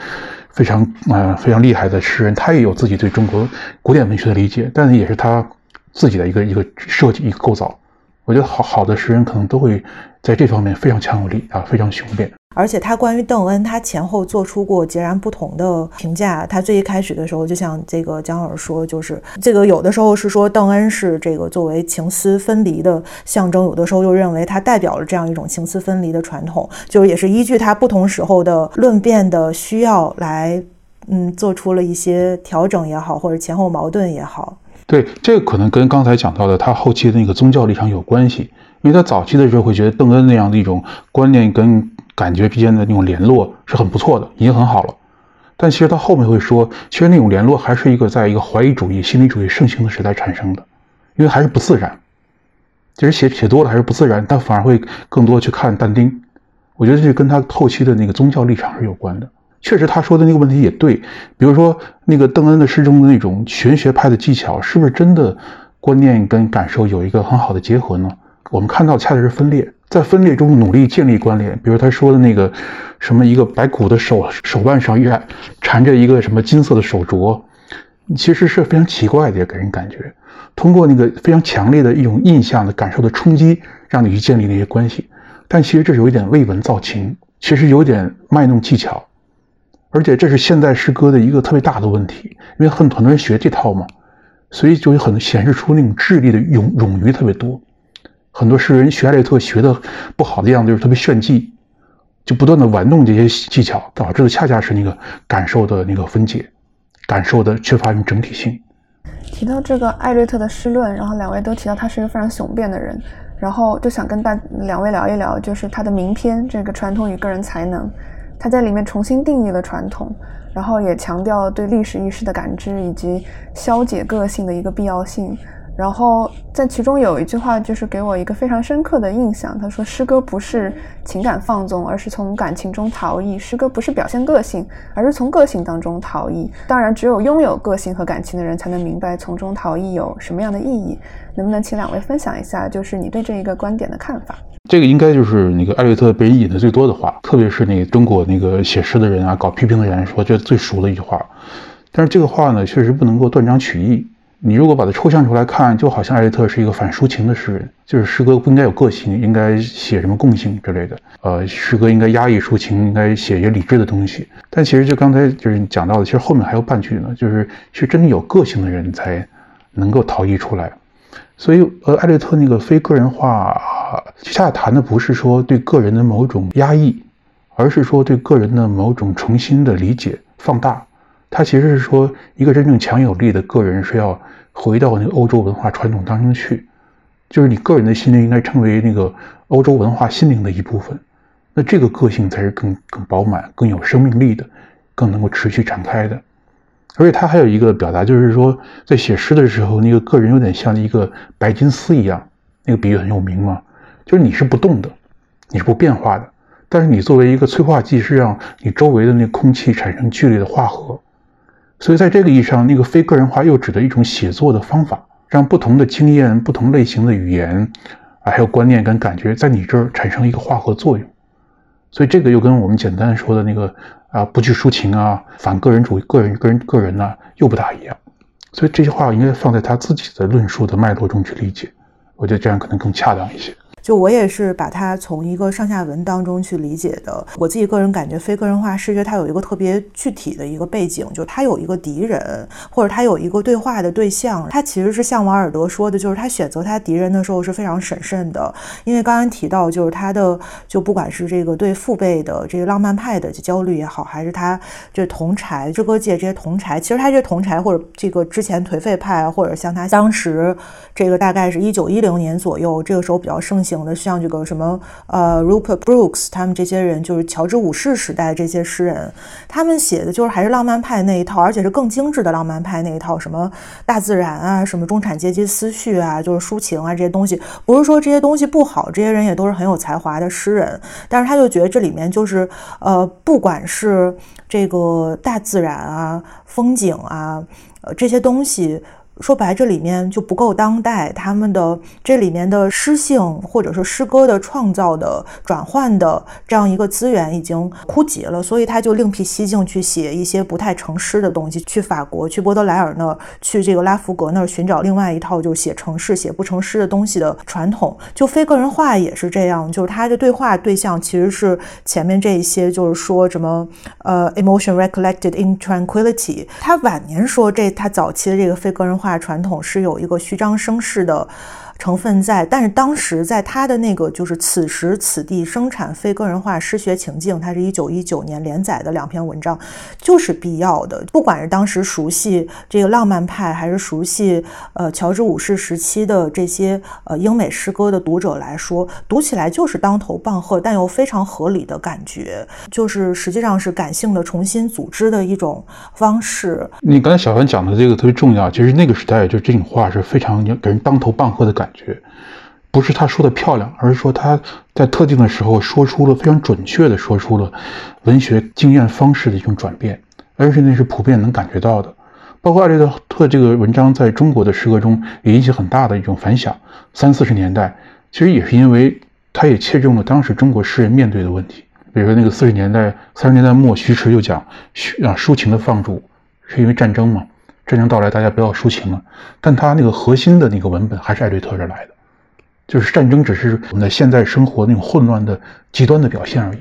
非常呃非常厉害的诗人，他也有自己对中国古典文学的理解，但是也是他自己的一个一个设计一个构造。我觉得好好的诗人可能都会在这方面非常强有力啊，非常雄辩。而且他关于邓恩，他前后做出过截然不同的评价。他最一开始的时候，就像这个姜老师说，就是这个有的时候是说邓恩是这个作为情思分离的象征，有的时候又认为他代表了这样一种情思分离的传统，就是也是依据他不同时候的论辩的需要来，嗯，做出了一些调整也好，或者前后矛盾也好。对，这个可能跟刚才讲到的他后期的那个宗教立场有关系，因为他早期的时候会觉得邓恩那样的一种观念跟感觉之间的那种联络是很不错的，已经很好了。但其实他后面会说，其实那种联络还是一个在一个怀疑主义、心理主义盛行的时代产生的，因为还是不自然。其实写写多了还是不自然，但反而会更多去看但丁。我觉得这跟他后期的那个宗教立场是有关的。确实，他说的那个问题也对。比如说，那个邓恩的诗中的那种玄学派的技巧，是不是真的观念跟感受有一个很好的结合呢？我们看到恰恰是分裂，在分裂中努力建立关联。比如他说的那个什么，一个白骨的手手腕上缠缠着一个什么金色的手镯，其实是非常奇怪的，给人感觉。通过那个非常强烈的一种印象的感受的冲击，让你去建立那些关系。但其实这是有一点未闻造情，其实有点卖弄技巧。而且这是现代诗歌的一个特别大的问题，因为很很多人学这套嘛，所以就有很显示出那种智力的冗冗余特别多。很多诗人学艾略特学的不好的样子，就是特别炫技，就不断的玩弄这些技巧，导致的恰恰是那个感受的那个分解，感受的缺乏一种整体性。提到这个艾略特的诗论，然后两位都提到他是一个非常雄辩的人，然后就想跟大两位聊一聊，就是他的名篇这个传统与个人才能。他在里面重新定义了传统，然后也强调对历史意识的感知以及消解个性的一个必要性。然后在其中有一句话，就是给我一个非常深刻的印象。他说：“诗歌不是情感放纵，而是从感情中逃逸；诗歌不是表现个性，而是从个性当中逃逸。当然，只有拥有个性和感情的人，才能明白从中逃逸有什么样的意义。能不能请两位分享一下，就是你对这一个观点的看法？”这个应该就是那个艾略特被人引的最多的话，特别是那个中国那个写诗的人啊，搞批评的人说这最熟的一句话。但是这个话呢，确实不能够断章取义。你如果把它抽象出来看，就好像艾略特是一个反抒情的诗人，就是诗歌不应该有个性，应该写什么共性之类的。呃，诗歌应该压抑抒情，应该写一些理智的东西。但其实就刚才就是你讲到的，其实后面还有半句呢，就是是真的有个性的人才能够逃逸出来。所以，呃，艾略特那个非个人化，恰恰谈的不是说对个人的某种压抑，而是说对个人的某种重新的理解、放大。他其实是说，一个真正强有力的个人是要回到那个欧洲文化传统当中去，就是你个人的心灵应该成为那个欧洲文化心灵的一部分，那这个个性才是更更饱满、更有生命力的，更能够持续展开的。而且他还有一个表达，就是说在写诗的时候，那个个人有点像一个白金丝一样，那个比喻很有名嘛，就是你是不动的，你是不变化的，但是你作为一个催化剂，是让你周围的那空气产生剧烈的化合。所以在这个意义上，那个非个人化又指的一种写作的方法，让不同的经验、不同类型的语言啊，还有观念跟感觉，在你这儿产生一个化合作用。所以这个又跟我们简单说的那个啊，不去抒情啊，反个人主义、个人、个人、个人呢，又不大一样。所以这些话应该放在他自己的论述的脉络中去理解，我觉得这样可能更恰当一些。就我也是把它从一个上下文当中去理解的。我自己个人感觉，非个人化视觉它有一个特别具体的一个背景，就它有一个敌人，或者它有一个对话的对象。它其实是像王尔德说的，就是他选择他敌人的时候是非常审慎的。因为刚刚提到，就是他的就不管是这个对父辈的这个浪漫派的焦虑也好，还是他这同柴诗歌界这些同柴，其实他这同柴或者这个之前颓废派，或者像他当时这个大概是一九一零年左右，这个时候比较盛行。型的像这个什么呃，Rupert Brooks，他们这些人就是乔治五世时代这些诗人，他们写的就是还是浪漫派那一套，而且是更精致的浪漫派那一套，什么大自然啊，什么中产阶级思绪啊，就是抒情啊这些东西，不是说这些东西不好，这些人也都是很有才华的诗人，但是他就觉得这里面就是呃，不管是这个大自然啊、风景啊，呃这些东西。说白，这里面就不够当代，他们的这里面的诗性或者说诗歌的创造的转换的这样一个资源已经枯竭了，所以他就另辟蹊径去写一些不太成诗的东西，去法国，去波德莱尔那儿，去这个拉弗格那儿寻找另外一套就写成诗、写不成诗的东西的传统。就非个人化也是这样，就是他的对话对象其实是前面这一些，就是说什么呃，emotion recollected in tranquility。他晚年说这他早期的这个非个人化。传统是有一个虚张声势的。成分在，但是当时在他的那个就是此时此地生产非个人化诗学情境，它是一九一九年连载的两篇文章，就是必要的。不管是当时熟悉这个浪漫派，还是熟悉呃乔治五世时期的这些呃英美诗歌的读者来说，读起来就是当头棒喝，但又非常合理的感觉，就是实际上是感性的重新组织的一种方式。你刚才小凡讲的这个特别重要，其实那个时代就这种话是非常给人当头棒喝的感。感觉不是他说的漂亮，而是说他在特定的时候说出了非常准确的说出了文学经验方式的一种转变，而且那是普遍能感觉到的。包括艾略特这个文章在中国的诗歌中也引起很大的一种反响。三四十年代其实也是因为他也切中了当时中国诗人面对的问题，比如说那个四十年代三十年代末，徐迟就讲啊抒情的放逐是因为战争嘛。战争到来，大家不要抒情了。但他那个核心的那个文本还是艾略特这来的，就是战争只是我们的现在生活那种混乱的极端的表现而已。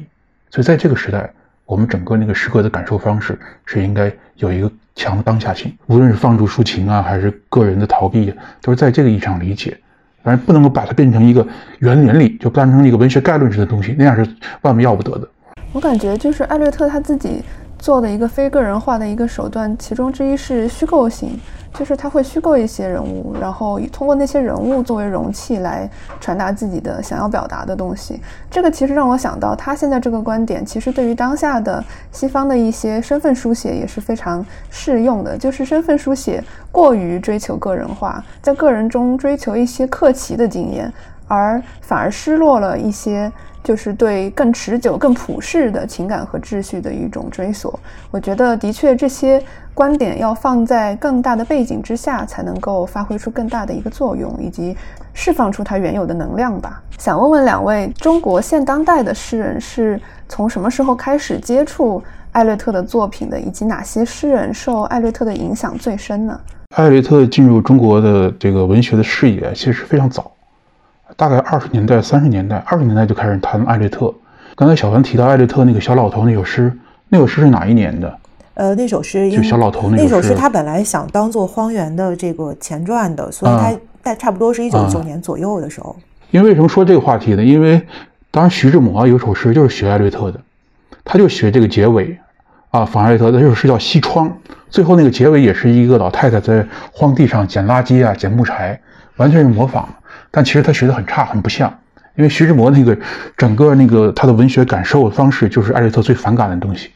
所以在这个时代，我们整个那个诗歌的感受方式是应该有一个强的当下性，无论是放逐抒情啊，还是个人的逃避，都是在这个意义上理解。反正不能够把它变成一个原原理，就当成一个文学概论式的东西，那样是万万要不得的。我感觉就是艾略特他自己。做的一个非个人化的一个手段，其中之一是虚构性，就是他会虚构一些人物，然后通过那些人物作为容器来传达自己的想要表达的东西。这个其实让我想到，他现在这个观点，其实对于当下的西方的一些身份书写也是非常适用的。就是身份书写过于追求个人化，在个人中追求一些客奇的经验，而反而失落了一些。就是对更持久、更普世的情感和秩序的一种追索。我觉得，的确，这些观点要放在更大的背景之下，才能够发挥出更大的一个作用，以及释放出它原有的能量吧。想问问两位，中国现当代的诗人是从什么时候开始接触艾略特的作品的？以及哪些诗人受艾略特的影响最深呢？艾略特进入中国的这个文学的视野，其实非常早。大概二十年代、三十年代、二十年代就开始谈艾略特。刚才小凡提到艾略特那个小老头那首诗，那首诗是哪一年的？呃，那首诗就小老头那首诗，他本来想当做《荒原》的这个前传的，所以他在差不多是一九九年左右的时候。因为为什么说这个话题呢？因为当时徐志摩有首诗就是学艾略特的，他就学这个结尾啊，仿艾略特的这首诗叫《西窗》，最后那个结尾也是一个老太太在荒地上捡垃圾啊，捡木柴，完全是模仿。但其实他学的很差，很不像，因为徐志摩那个整个那个他的文学感受方式，就是艾略特最反感的东西，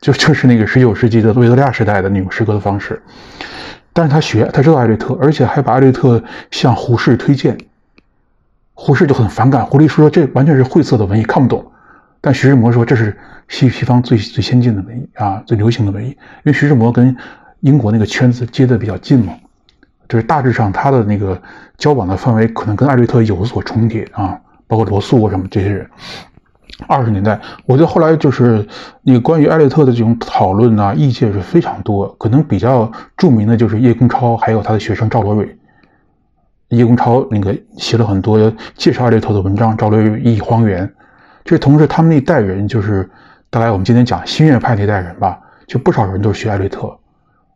就就是那个十九世纪的维多利亚时代的那种诗歌的方式。但是他学，他知道艾略特，而且还把艾略特向胡适推荐。胡适就很反感，胡适说这完全是晦涩的文艺，看不懂。但徐志摩说这是西西方最最先进的文艺啊，最流行的文艺，因为徐志摩跟英国那个圈子接得比较近嘛，就是大致上他的那个交往的范围可能跟艾略特有所重叠啊，包括罗素啊什么这些人。二十年代，我觉得后来就是那个关于艾略特的这种讨论啊，意见是非常多，可能比较著名的就是叶公超，还有他的学生赵罗蕊。叶公超那个写了很多介绍艾略特的文章，赵罗蕊忆荒原。这同时，他们那代人就是大概我们今天讲新月派那代人吧，就不少人都是学艾略特。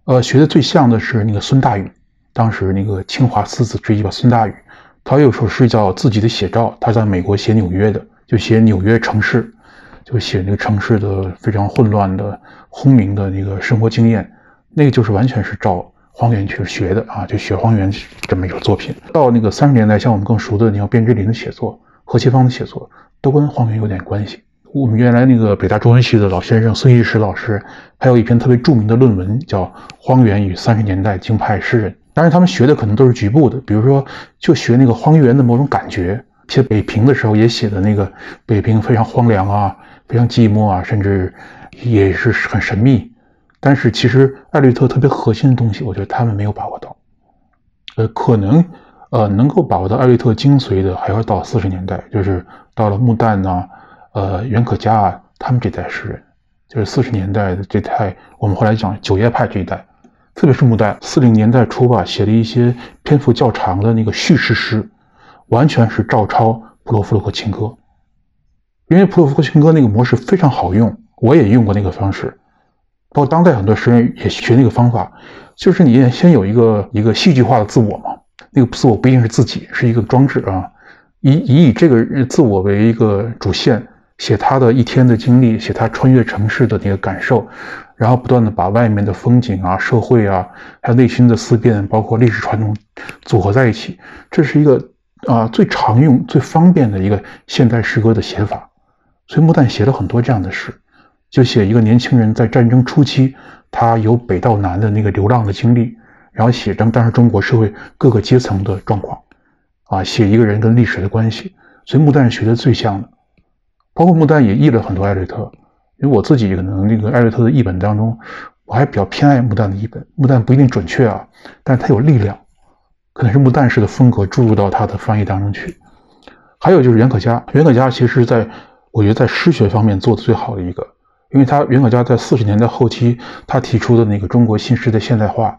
呃，学的最像的是那个孙大宇，当时那个清华四子之一吧，孙大宇，他有首诗叫《自己的写照》，他在美国写纽约的，就写纽约城市，就写那个城市的非常混乱的、轰鸣的那个生活经验，那个就是完全是照荒原去学的啊，就学荒原这么一个作品。到那个三十年代，像我们更熟的，你像卞之琳的写作、何其芳的写作。都跟荒原有点关系。我们原来那个北大中文系的老先生孙一石老师，还有一篇特别著名的论文，叫《荒原与三十年代京派诗人》。当然，他们学的可能都是局部的，比如说就学那个荒原的某种感觉。写北平的时候也写的那个北平非常荒凉啊，非常寂寞啊，甚至也是很神秘。但是其实艾略特特别核心的东西，我觉得他们没有把握到。呃，可能。呃，能够把握到艾略特精髓的，还要到四十年代，就是到了穆旦呐，呃，袁可嘉啊，他们这代诗人，就是四十年代的这代，我们后来讲九叶派这一代，特别是穆旦，四零年代初吧，写了一些篇幅较长的那个叙事诗，完全是照抄普罗夫洛克情歌，因为普罗夫洛克情歌那个模式非常好用，我也用过那个方式，包括当代很多诗人也学那个方法，就是你先有一个一个戏剧化的自我嘛。那个自我不一定是自己，是一个装置啊，以以以这个自我为一个主线，写他的一天的经历，写他穿越城市的那个感受，然后不断的把外面的风景啊、社会啊，还有内心的思辨，包括历史传统组合在一起，这是一个啊最常用、最方便的一个现代诗歌的写法。所以穆旦写了很多这样的诗，就写一个年轻人在战争初期，他由北到南的那个流浪的经历。然后写当当时中国社会各个阶层的状况，啊，写一个人跟历史的关系，所以穆旦学的最像的，包括穆旦也译了很多艾略特，因为我自己可能那个艾略特的译本当中，我还比较偏爱穆旦的译本，穆旦不一定准确啊，但是他有力量，可能是穆旦式的风格注入到他的翻译当中去。还有就是袁可嘉，袁可嘉其实在我觉得在诗学方面做的最好的一个，因为他袁可嘉在四十年代后期他提出的那个中国新诗的现代化。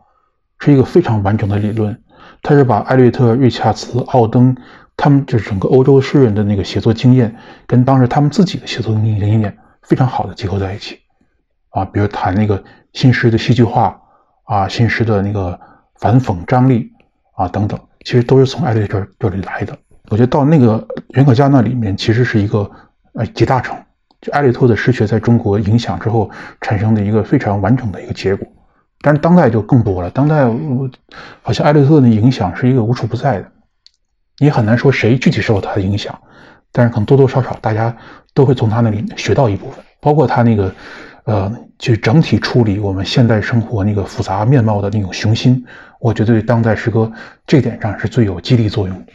是一个非常完整的理论，他是把艾略特、瑞恰茨、奥登他们就是整个欧洲诗人的那个写作经验，跟当时他们自己的写作经验非常好的结合在一起，啊，比如谈那个新诗的戏剧化，啊，新诗的那个反讽张力，啊，等等，其实都是从艾略特这里来的。我觉得到那个袁可嘉那里面，其实是一个呃集大成，就艾略特的诗学在中国影响之后产生的一个非常完整的一个结果。但是当代就更多了，当代好像艾略特的影响是一个无处不在的，你很难说谁具体受他的影响，但是可能多多少少大家都会从他那里学到一部分，包括他那个，呃，去整体处理我们现代生活那个复杂面貌的那种雄心，我觉得对当代诗歌这点上是最有激励作用的。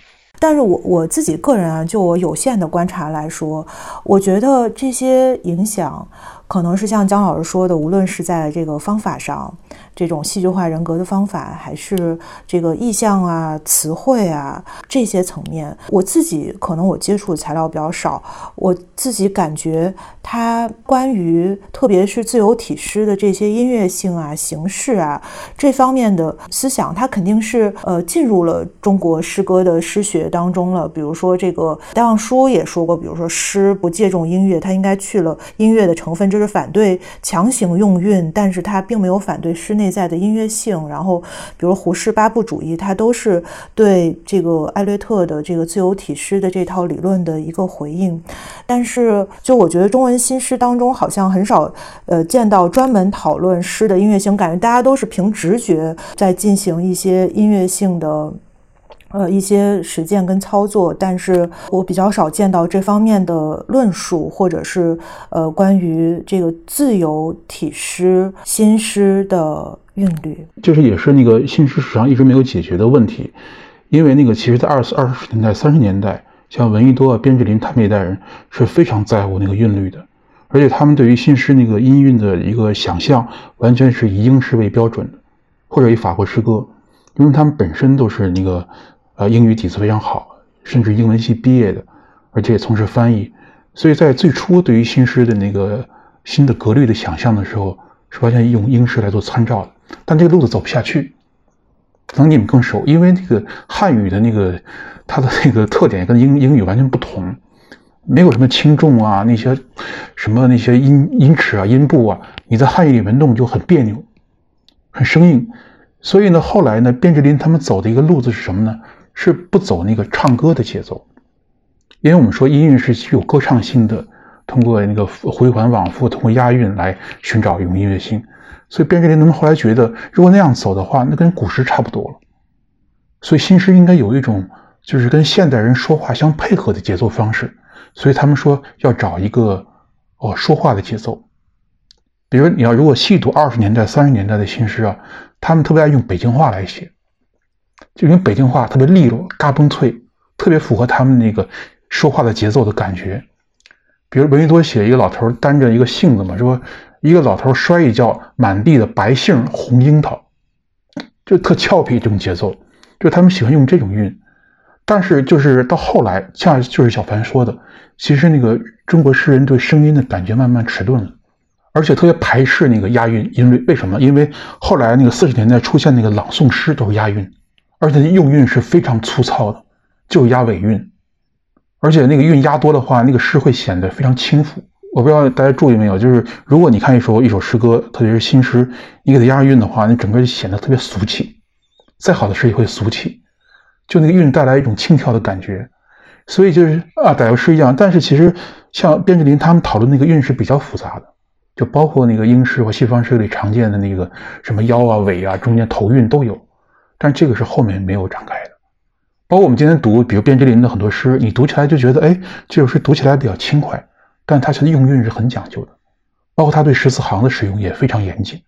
但是我我自己个人啊，就我有限的观察来说，我觉得这些影响。可能是像姜老师说的，无论是在这个方法上，这种戏剧化人格的方法，还是这个意象啊、词汇啊这些层面，我自己可能我接触的材料比较少，我自己感觉他关于特别是自由体诗的这些音乐性啊、形式啊这方面的思想，他肯定是呃进入了中国诗歌的诗学当中了。比如说这个戴望舒也说过，比如说诗不借重音乐，他应该去了音乐的成分之。是反对强行用韵，但是他并没有反对诗内在的音乐性。然后，比如胡适八部主义，他都是对这个艾略特的这个自由体诗的这套理论的一个回应。但是，就我觉得中文新诗当中好像很少，呃，见到专门讨论诗的音乐性，感觉大家都是凭直觉在进行一些音乐性的。呃，一些实践跟操作，但是我比较少见到这方面的论述，或者是呃，关于这个自由体诗新诗的韵律，就是也是那个新诗史上一直没有解决的问题，因为那个其实，在二十二十年代、三十年代，像闻一多啊、边志林他们那代人是非常在乎那个韵律的，而且他们对于新诗那个音韵的一个想象，完全是以英诗为标准的，或者以法国诗歌，因为他们本身都是那个呃英语底子非常好，甚至英文系毕业的，而且也从事翻译，所以在最初对于新诗的那个新的格律的想象的时候，是完全用英诗来做参照的，但这个路子走不下去。可能你们更熟，因为那个汉语的那个它的那个特点跟英英语完全不同，没有什么轻重啊，那些什么那些音音尺啊、音部啊，你在汉语里面弄就很别扭，很生硬。所以呢，后来呢，卞之琳他们走的一个路子是什么呢？是不走那个唱歌的节奏，因为我们说音韵是具有歌唱性的，通过那个回环往复，通过押韵来寻找一种音乐性。所以卞之琳他们后来觉得，如果那样走的话，那跟古诗差不多了。所以新诗应该有一种就是跟现代人说话相配合的节奏方式。所以他们说要找一个哦说话的节奏。比如你要如果细读二十年代、三十年代的新诗啊，他们特别爱用北京话来写，就因为北京话特别利落、嘎嘣脆，特别符合他们那个说话的节奏的感觉。比如闻一多写一个老头担着一个杏子嘛，说。一个老头摔一跤，满地的白杏红樱桃，就特俏皮这种节奏，就他们喜欢用这种韵。但是就是到后来，恰恰就是小凡说的，其实那个中国诗人对声音的感觉慢慢迟钝了，而且特别排斥那个押韵音律。为什么？因为后来那个四十年代出现那个朗诵诗都是押韵，而且用韵是非常粗糙的，就押尾韵，而且那个韵押多的话，那个诗会显得非常轻浮。我不知道大家注意没有，就是如果你看一首一首诗歌，特别是新诗，你给它押韵的话，那整个就显得特别俗气。再好的诗也会俗气，就那个韵带来一种轻佻的感觉。所以就是啊，打油诗一样。但是其实像卞之琳他们讨论那个韵是比较复杂的，就包括那个英诗和西方诗里常见的那个什么腰啊、尾啊、中间头韵都有。但这个是后面没有展开的。包括我们今天读，比如卞之琳的很多诗，你读起来就觉得，哎，这首诗读起来比较轻快。但它其实用韵是很讲究的，包括他对十四行的使用也非常严谨，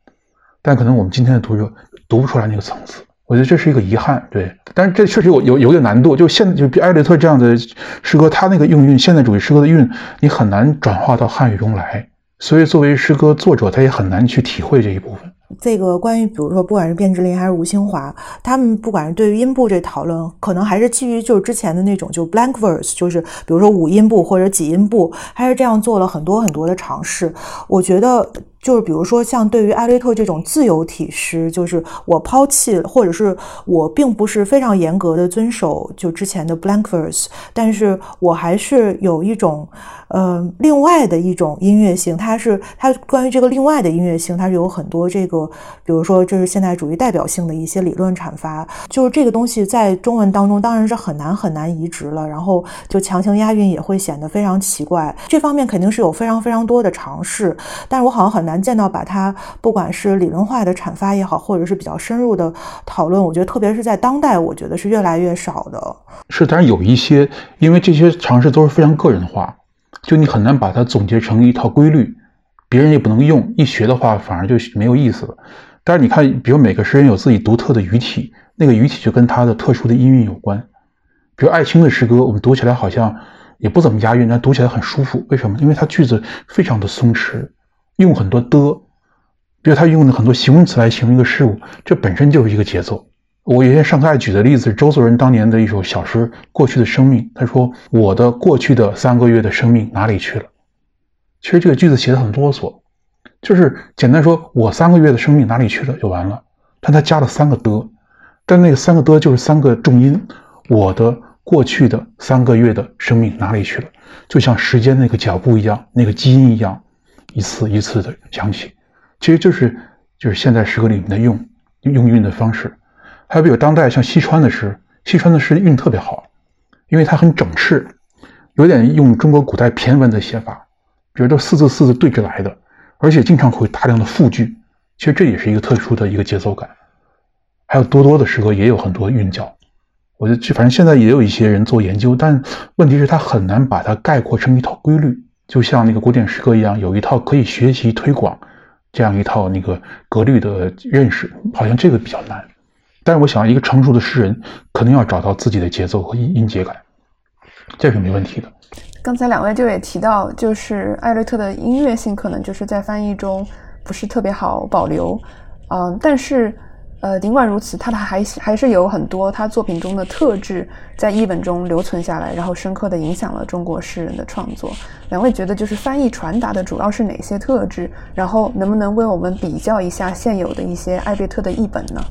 但可能我们今天的读者读不出来那个层次，我觉得这是一个遗憾。对，但是这确实有有有点难度。就现就比艾略特这样的诗歌，他那个用韵，现代主义诗歌的韵，你很难转化到汉语中来，所以作为诗歌作者，他也很难去体会这一部分。这个关于，比如说，不管是卞之琳还是吴兴华，他们不管是对于音部这讨论，可能还是基于就是之前的那种就 blank verse，就是比如说五音部或者几音部，还是这样做了很多很多的尝试。我觉得。就是比如说，像对于艾略特这种自由体诗，就是我抛弃，或者是我并不是非常严格的遵守就之前的 blank verse，但是我还是有一种，呃，另外的一种音乐性。它是它关于这个另外的音乐性，它是有很多这个，比如说这是现代主义代表性的一些理论阐发。就是这个东西在中文当中当然是很难很难移植了，然后就强行押韵也会显得非常奇怪。这方面肯定是有非常非常多的尝试，但是我好像很难。见到把它，不管是理论化的阐发也好，或者是比较深入的讨论，我觉得特别是在当代，我觉得是越来越少的。是，但是有一些，因为这些尝试都是非常个人化，就你很难把它总结成一套规律，别人也不能用，一学的话反而就没有意思了。但是你看，比如每个诗人有自己独特的语体，那个语体就跟他的特殊的音韵有关。比如艾青的诗歌，我们读起来好像也不怎么押韵，但读起来很舒服。为什么？因为他句子非常的松弛。用很多的，比如他用的很多形容词来形容一个事物，这本身就是一个节奏。我原先上课爱举的例子是周作人当年的一首小诗《过去的生命》，他说：“我的过去的三个月的生命哪里去了？”其实这个句子写的很啰嗦，就是简单说我三个月的生命哪里去了就完了。但他加了三个的，但那个三个的就是三个重音，我的过去的三个月的生命哪里去了？就像时间那个脚步一样，那个基因一样。一次一次的响起，其实就是就是现代诗歌里面的用用韵的方式。还有比如当代像西川的诗，西川的诗韵特别好，因为它很整饬，有点用中国古代骈文的写法，比如都四字四字对着来的，而且经常会大量的复句。其实这也是一个特殊的一个节奏感。还有多多的诗歌也有很多韵脚，我觉得反正现在也有一些人做研究，但问题是他很难把它概括成一套规律。就像那个古典诗歌一样，有一套可以学习推广这样一套那个格律的认识，好像这个比较难。但是我想，一个成熟的诗人可能要找到自己的节奏和音音节感。这是没问题的。刚才两位就也提到，就是艾略特的音乐性可能就是在翻译中不是特别好保留，嗯，但是。呃，尽管如此，他的还还是有很多他作品中的特质在译本中留存下来，然后深刻的影响了中国诗人的创作。两位觉得，就是翻译传达的主要是哪些特质？然后能不能为我们比较一下现有的一些艾略特的译本呢？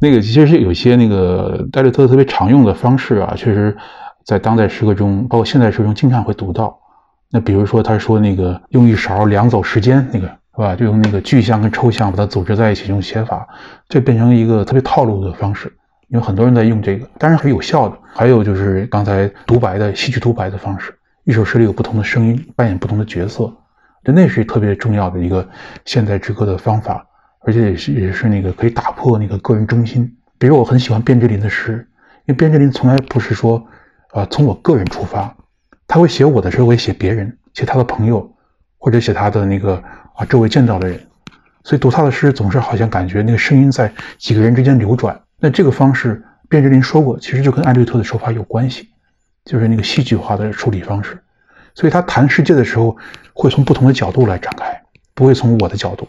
那个其实是有些那个戴略特特别常用的方式啊，确实在当代诗歌中，包括现代诗中经常会读到。那比如说他说那个用一勺量走时间那个。是吧？就用那个具象跟抽象把它组织在一起，用写法，这变成一个特别套路的方式。因为很多人在用这个，当然很有效的。还有就是刚才独白的戏剧独白的方式，一首诗里有不同的声音扮演不同的角色，就那是特别重要的一个现代之歌的方法，而且也是也是那个可以打破那个个人中心。比如我很喜欢卞之琳的诗，因为卞之琳从来不是说，呃，从我个人出发，他会写我的时候会写别人，写他的朋友，或者写他的那个。啊，周围见到的人，所以读他的诗总是好像感觉那个声音在几个人之间流转。那这个方式，卞之琳说过，其实就跟艾略特的手法有关系，就是那个戏剧化的处理方式。所以他谈世界的时候，会从不同的角度来展开，不会从我的角度，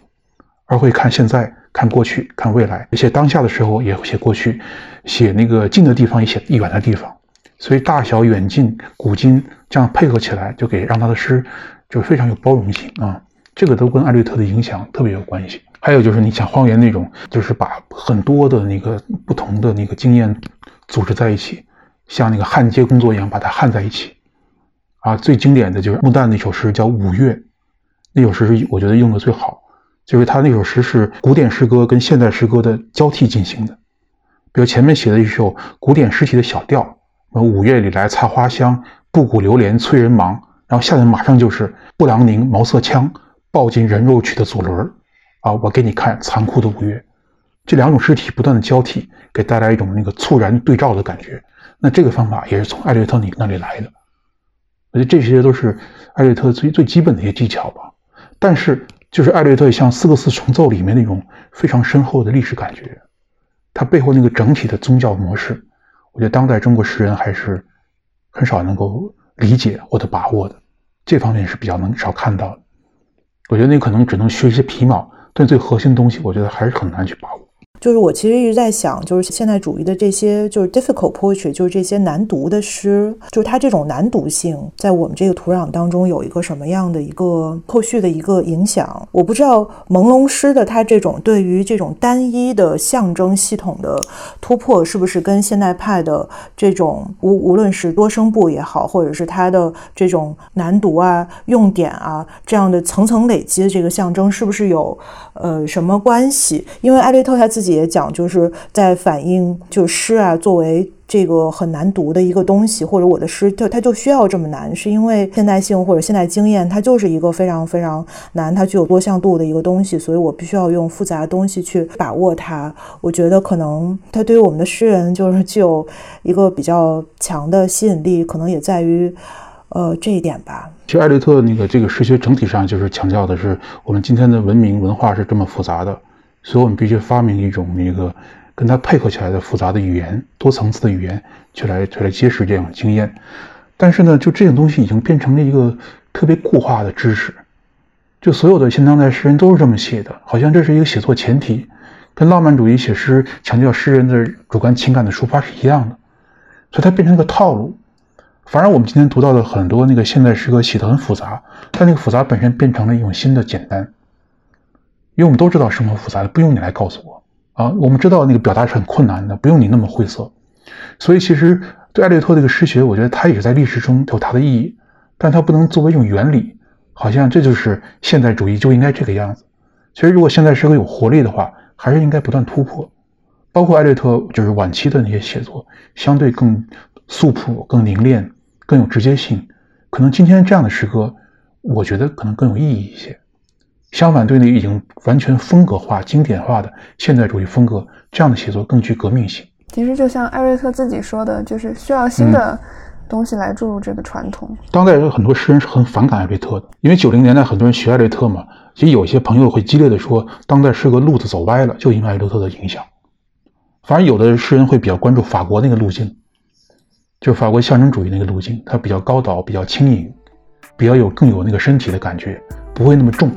而会看现在、看过去、看未来。写当下的时候也写过去，写那个近的地方也写远的地方。所以大小远近古今这样配合起来，就给让他的诗就非常有包容性啊。这个都跟艾略特的影响特别有关系。还有就是你像荒原那种，就是把很多的那个不同的那个经验组织在一起，像那个焊接工作一样把它焊在一起。啊，最经典的就是穆旦那首诗叫《五月》，那首诗是我觉得用的最好，就是他那首诗是古典诗歌跟现代诗歌的交替进行的。比如前面写的一首古典诗体的小调，五月里来菜花香，布谷流连催人忙，然后下面马上就是布朗宁毛瑟枪。抱进人肉曲的左轮啊，我给你看残酷的五月，这两种诗体不断的交替，给带来一种那个猝然对照的感觉。那这个方法也是从艾略特你那里来的，我觉得这些都是艾略特最最基本的一些技巧吧。但是就是艾略特像《四个四重奏》里面那种非常深厚的历史感觉，它背后那个整体的宗教模式，我觉得当代中国诗人还是很少能够理解或者把握的，这方面是比较能少看到的。我觉得你可能只能学一些皮毛，但最核心的东西，我觉得还是很难去把握。就是我其实一直在想，就是现代主义的这些就是 difficult poetry，就是这些难读的诗，就是它这种难读性在我们这个土壤当中有一个什么样的一个后续的一个影响？我不知道朦胧诗的它这种对于这种单一的象征系统的突破，是不是跟现代派的这种无无论是多声部也好，或者是它的这种难读啊、用典啊这样的层层累积的这个象征，是不是有呃什么关系？因为艾略特他自己。也讲，就是在反映，就诗啊，作为这个很难读的一个东西，或者我的诗，就它就需要这么难，是因为现代性或者现代经验，它就是一个非常非常难，它具有多向度的一个东西，所以我必须要用复杂的东西去把握它。我觉得可能它对于我们的诗人，就是具有一个比较强的吸引力，可能也在于，呃，这一点吧。其实艾略特那个这个诗学整体上就是强调的是，我们今天的文明文化是这么复杂的。所以我们必须发明一种那个跟它配合起来的复杂的语言，多层次的语言，去来去来揭示这种经验。但是呢，就这种东西已经变成了一个特别固化的知识，就所有的现当代诗人都是这么写的，好像这是一个写作前提，跟浪漫主义写诗强调诗人的主观情感的抒发是一样的。所以它变成一个套路。反而我们今天读到的很多那个现代诗歌写的很复杂，但那个复杂本身变成了一种新的简单。因为我们都知道生活复杂的，不用你来告诉我啊。我们知道那个表达是很困难的，不用你那么晦涩。所以其实对艾略特这个诗学，我觉得它也是在历史中有它的意义，但它不能作为一种原理，好像这就是现代主义就应该这个样子。其实如果现在是个有活力的话，还是应该不断突破。包括艾略特就是晚期的那些写作，相对更素朴、更凝练、更有直接性。可能今天这样的诗歌，我觉得可能更有意义一些。相反，对那已经完全风格化、经典化的现代主义风格，这样的写作更具革命性。其实，就像艾瑞特自己说的，就是需要新的东西来注入这个传统。当代有很多诗人是很反感艾瑞特的，因为九零年代很多人学艾瑞特嘛。其实有些朋友会激烈的说，当代诗歌路子走歪了，就因为艾瑞特的影响。反而有的诗人会比较关注法国那个路径，就是法国象征主义那个路径，它比较高岛，比较轻盈，比较有更有那个身体的感觉，不会那么重。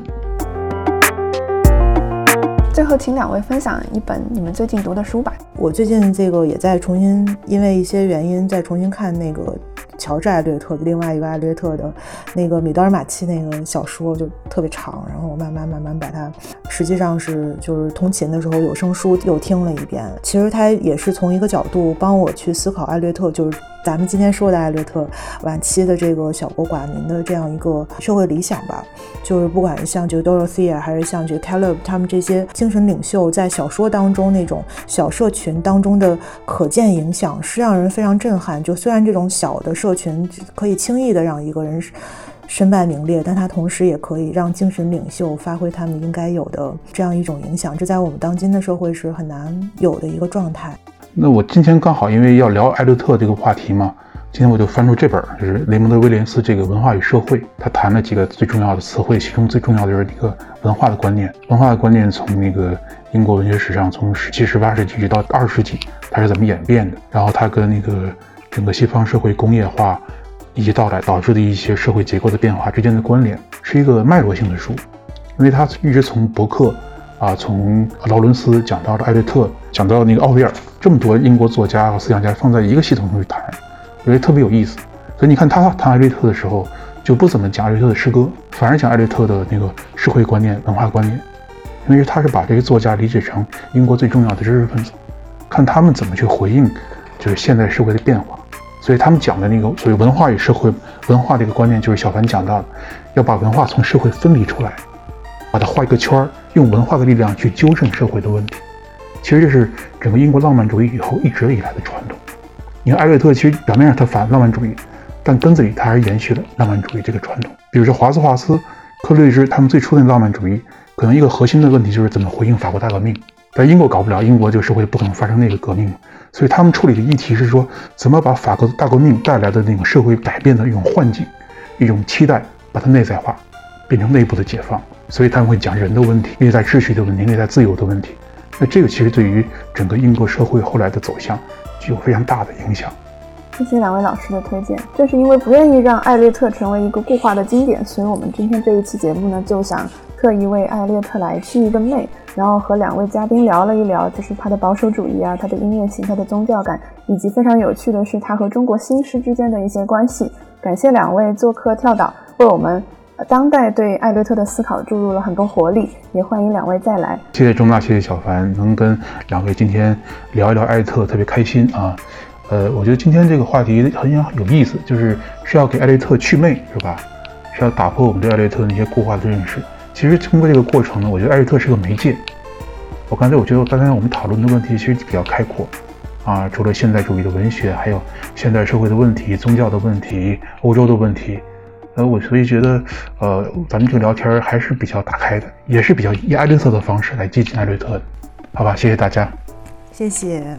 最后，请两位分享一本你们最近读的书吧。我最近这个也在重新，因为一些原因在重新看那个乔治·艾略特的另外一个艾略特的那个《米德尔马契》那个小说，就特别长，然后我慢慢慢慢把它，实际上是就是通勤的时候有声书又听了一遍。其实它也是从一个角度帮我去思考艾略特，就是。咱们今天说的艾略特晚期的这个小国寡民的这样一个社会理想吧，就是不管像这个 Dorothea 还是像这个 Caleb 他们这些精神领袖，在小说当中那种小社群当中的可见影响，是让人非常震撼。就虽然这种小的社社群可以轻易的让一个人身败名裂，但他同时也可以让精神领袖发挥他们应该有的这样一种影响。这在我们当今的社会是很难有的一个状态。那我今天刚好因为要聊艾略特这个话题嘛，今天我就翻出这本，就是雷蒙德·威廉斯这个《文化与社会》，他谈了几个最重要的词汇，其中最重要的就是一个文化的观念。文化的观念从那个英国文学史上，从十七、十八世纪直到二十世纪，它是怎么演变的？然后它跟那个整个西方社会工业化以及到来导致的一些社会结构的变化之间的关联，是一个脉络性的书，因为它一直从伯克。啊，从劳伦斯讲到了艾略特，讲到那个奥威尔，这么多英国作家和思想家放在一个系统中去谈，我觉得特别有意思。所以你看他谈艾略特的时候，就不怎么讲艾略特的诗歌，反而讲艾略特的那个社会观念、文化观念，因为他是把这些作家理解成英国最重要的知识分子，看他们怎么去回应就是现代社会的变化。所以他们讲的那个所谓文化与社会文化这个观念，就是小凡讲到的，要把文化从社会分离出来。把它画一个圈儿，用文化的力量去纠正社会的问题。其实这是整个英国浪漫主义以后一直以来的传统。你看艾略特，其实表面上他反浪漫主义，但根子里他还是延续了浪漫主义这个传统。比如说华兹华斯、克律兹他们最初的浪漫主义，可能一个核心的问题就是怎么回应法国大革命。在英国搞不了，英国这个社会不可能发生那个革命，所以他们处理的议题是说，怎么把法国大革命带来的那种社会改变的一种幻境、一种期待，把它内在化，变成内部的解放。所以他们会讲人的问题、内在秩序的问题、内在自由的问题。那这个其实对于整个英国社会后来的走向具有非常大的影响。谢谢两位老师的推荐。正是因为不愿意让艾略特成为一个固化的经典，所以我们今天这一期节目呢，就想特意为艾略特来去一个妹，然后和两位嘉宾聊了一聊，就是他的保守主义啊，他的音乐性、他的宗教感，以及非常有趣的是他和中国新诗之间的一些关系。感谢两位做客跳岛，为我们。当代对艾略特的思考注入了很多活力，也欢迎两位再来。谢谢钟大，谢谢小凡，能跟两位今天聊一聊艾略特，特别开心啊。呃，我觉得今天这个话题很有有意思，就是是要给艾略特去魅，是吧？是要打破我们对艾略特那些固化的认识。其实通过这个过程呢，我觉得艾略特是个媒介。我刚才我觉得刚才我们讨论的问题其实比较开阔啊，除了现代主义的文学，还有现代社会的问题、宗教的问题、欧洲的问题。呃，我所以觉得，呃，咱们这个聊天还是比较打开的，也是比较以艾略特的方式来接近艾略特，好吧？谢谢大家，谢谢。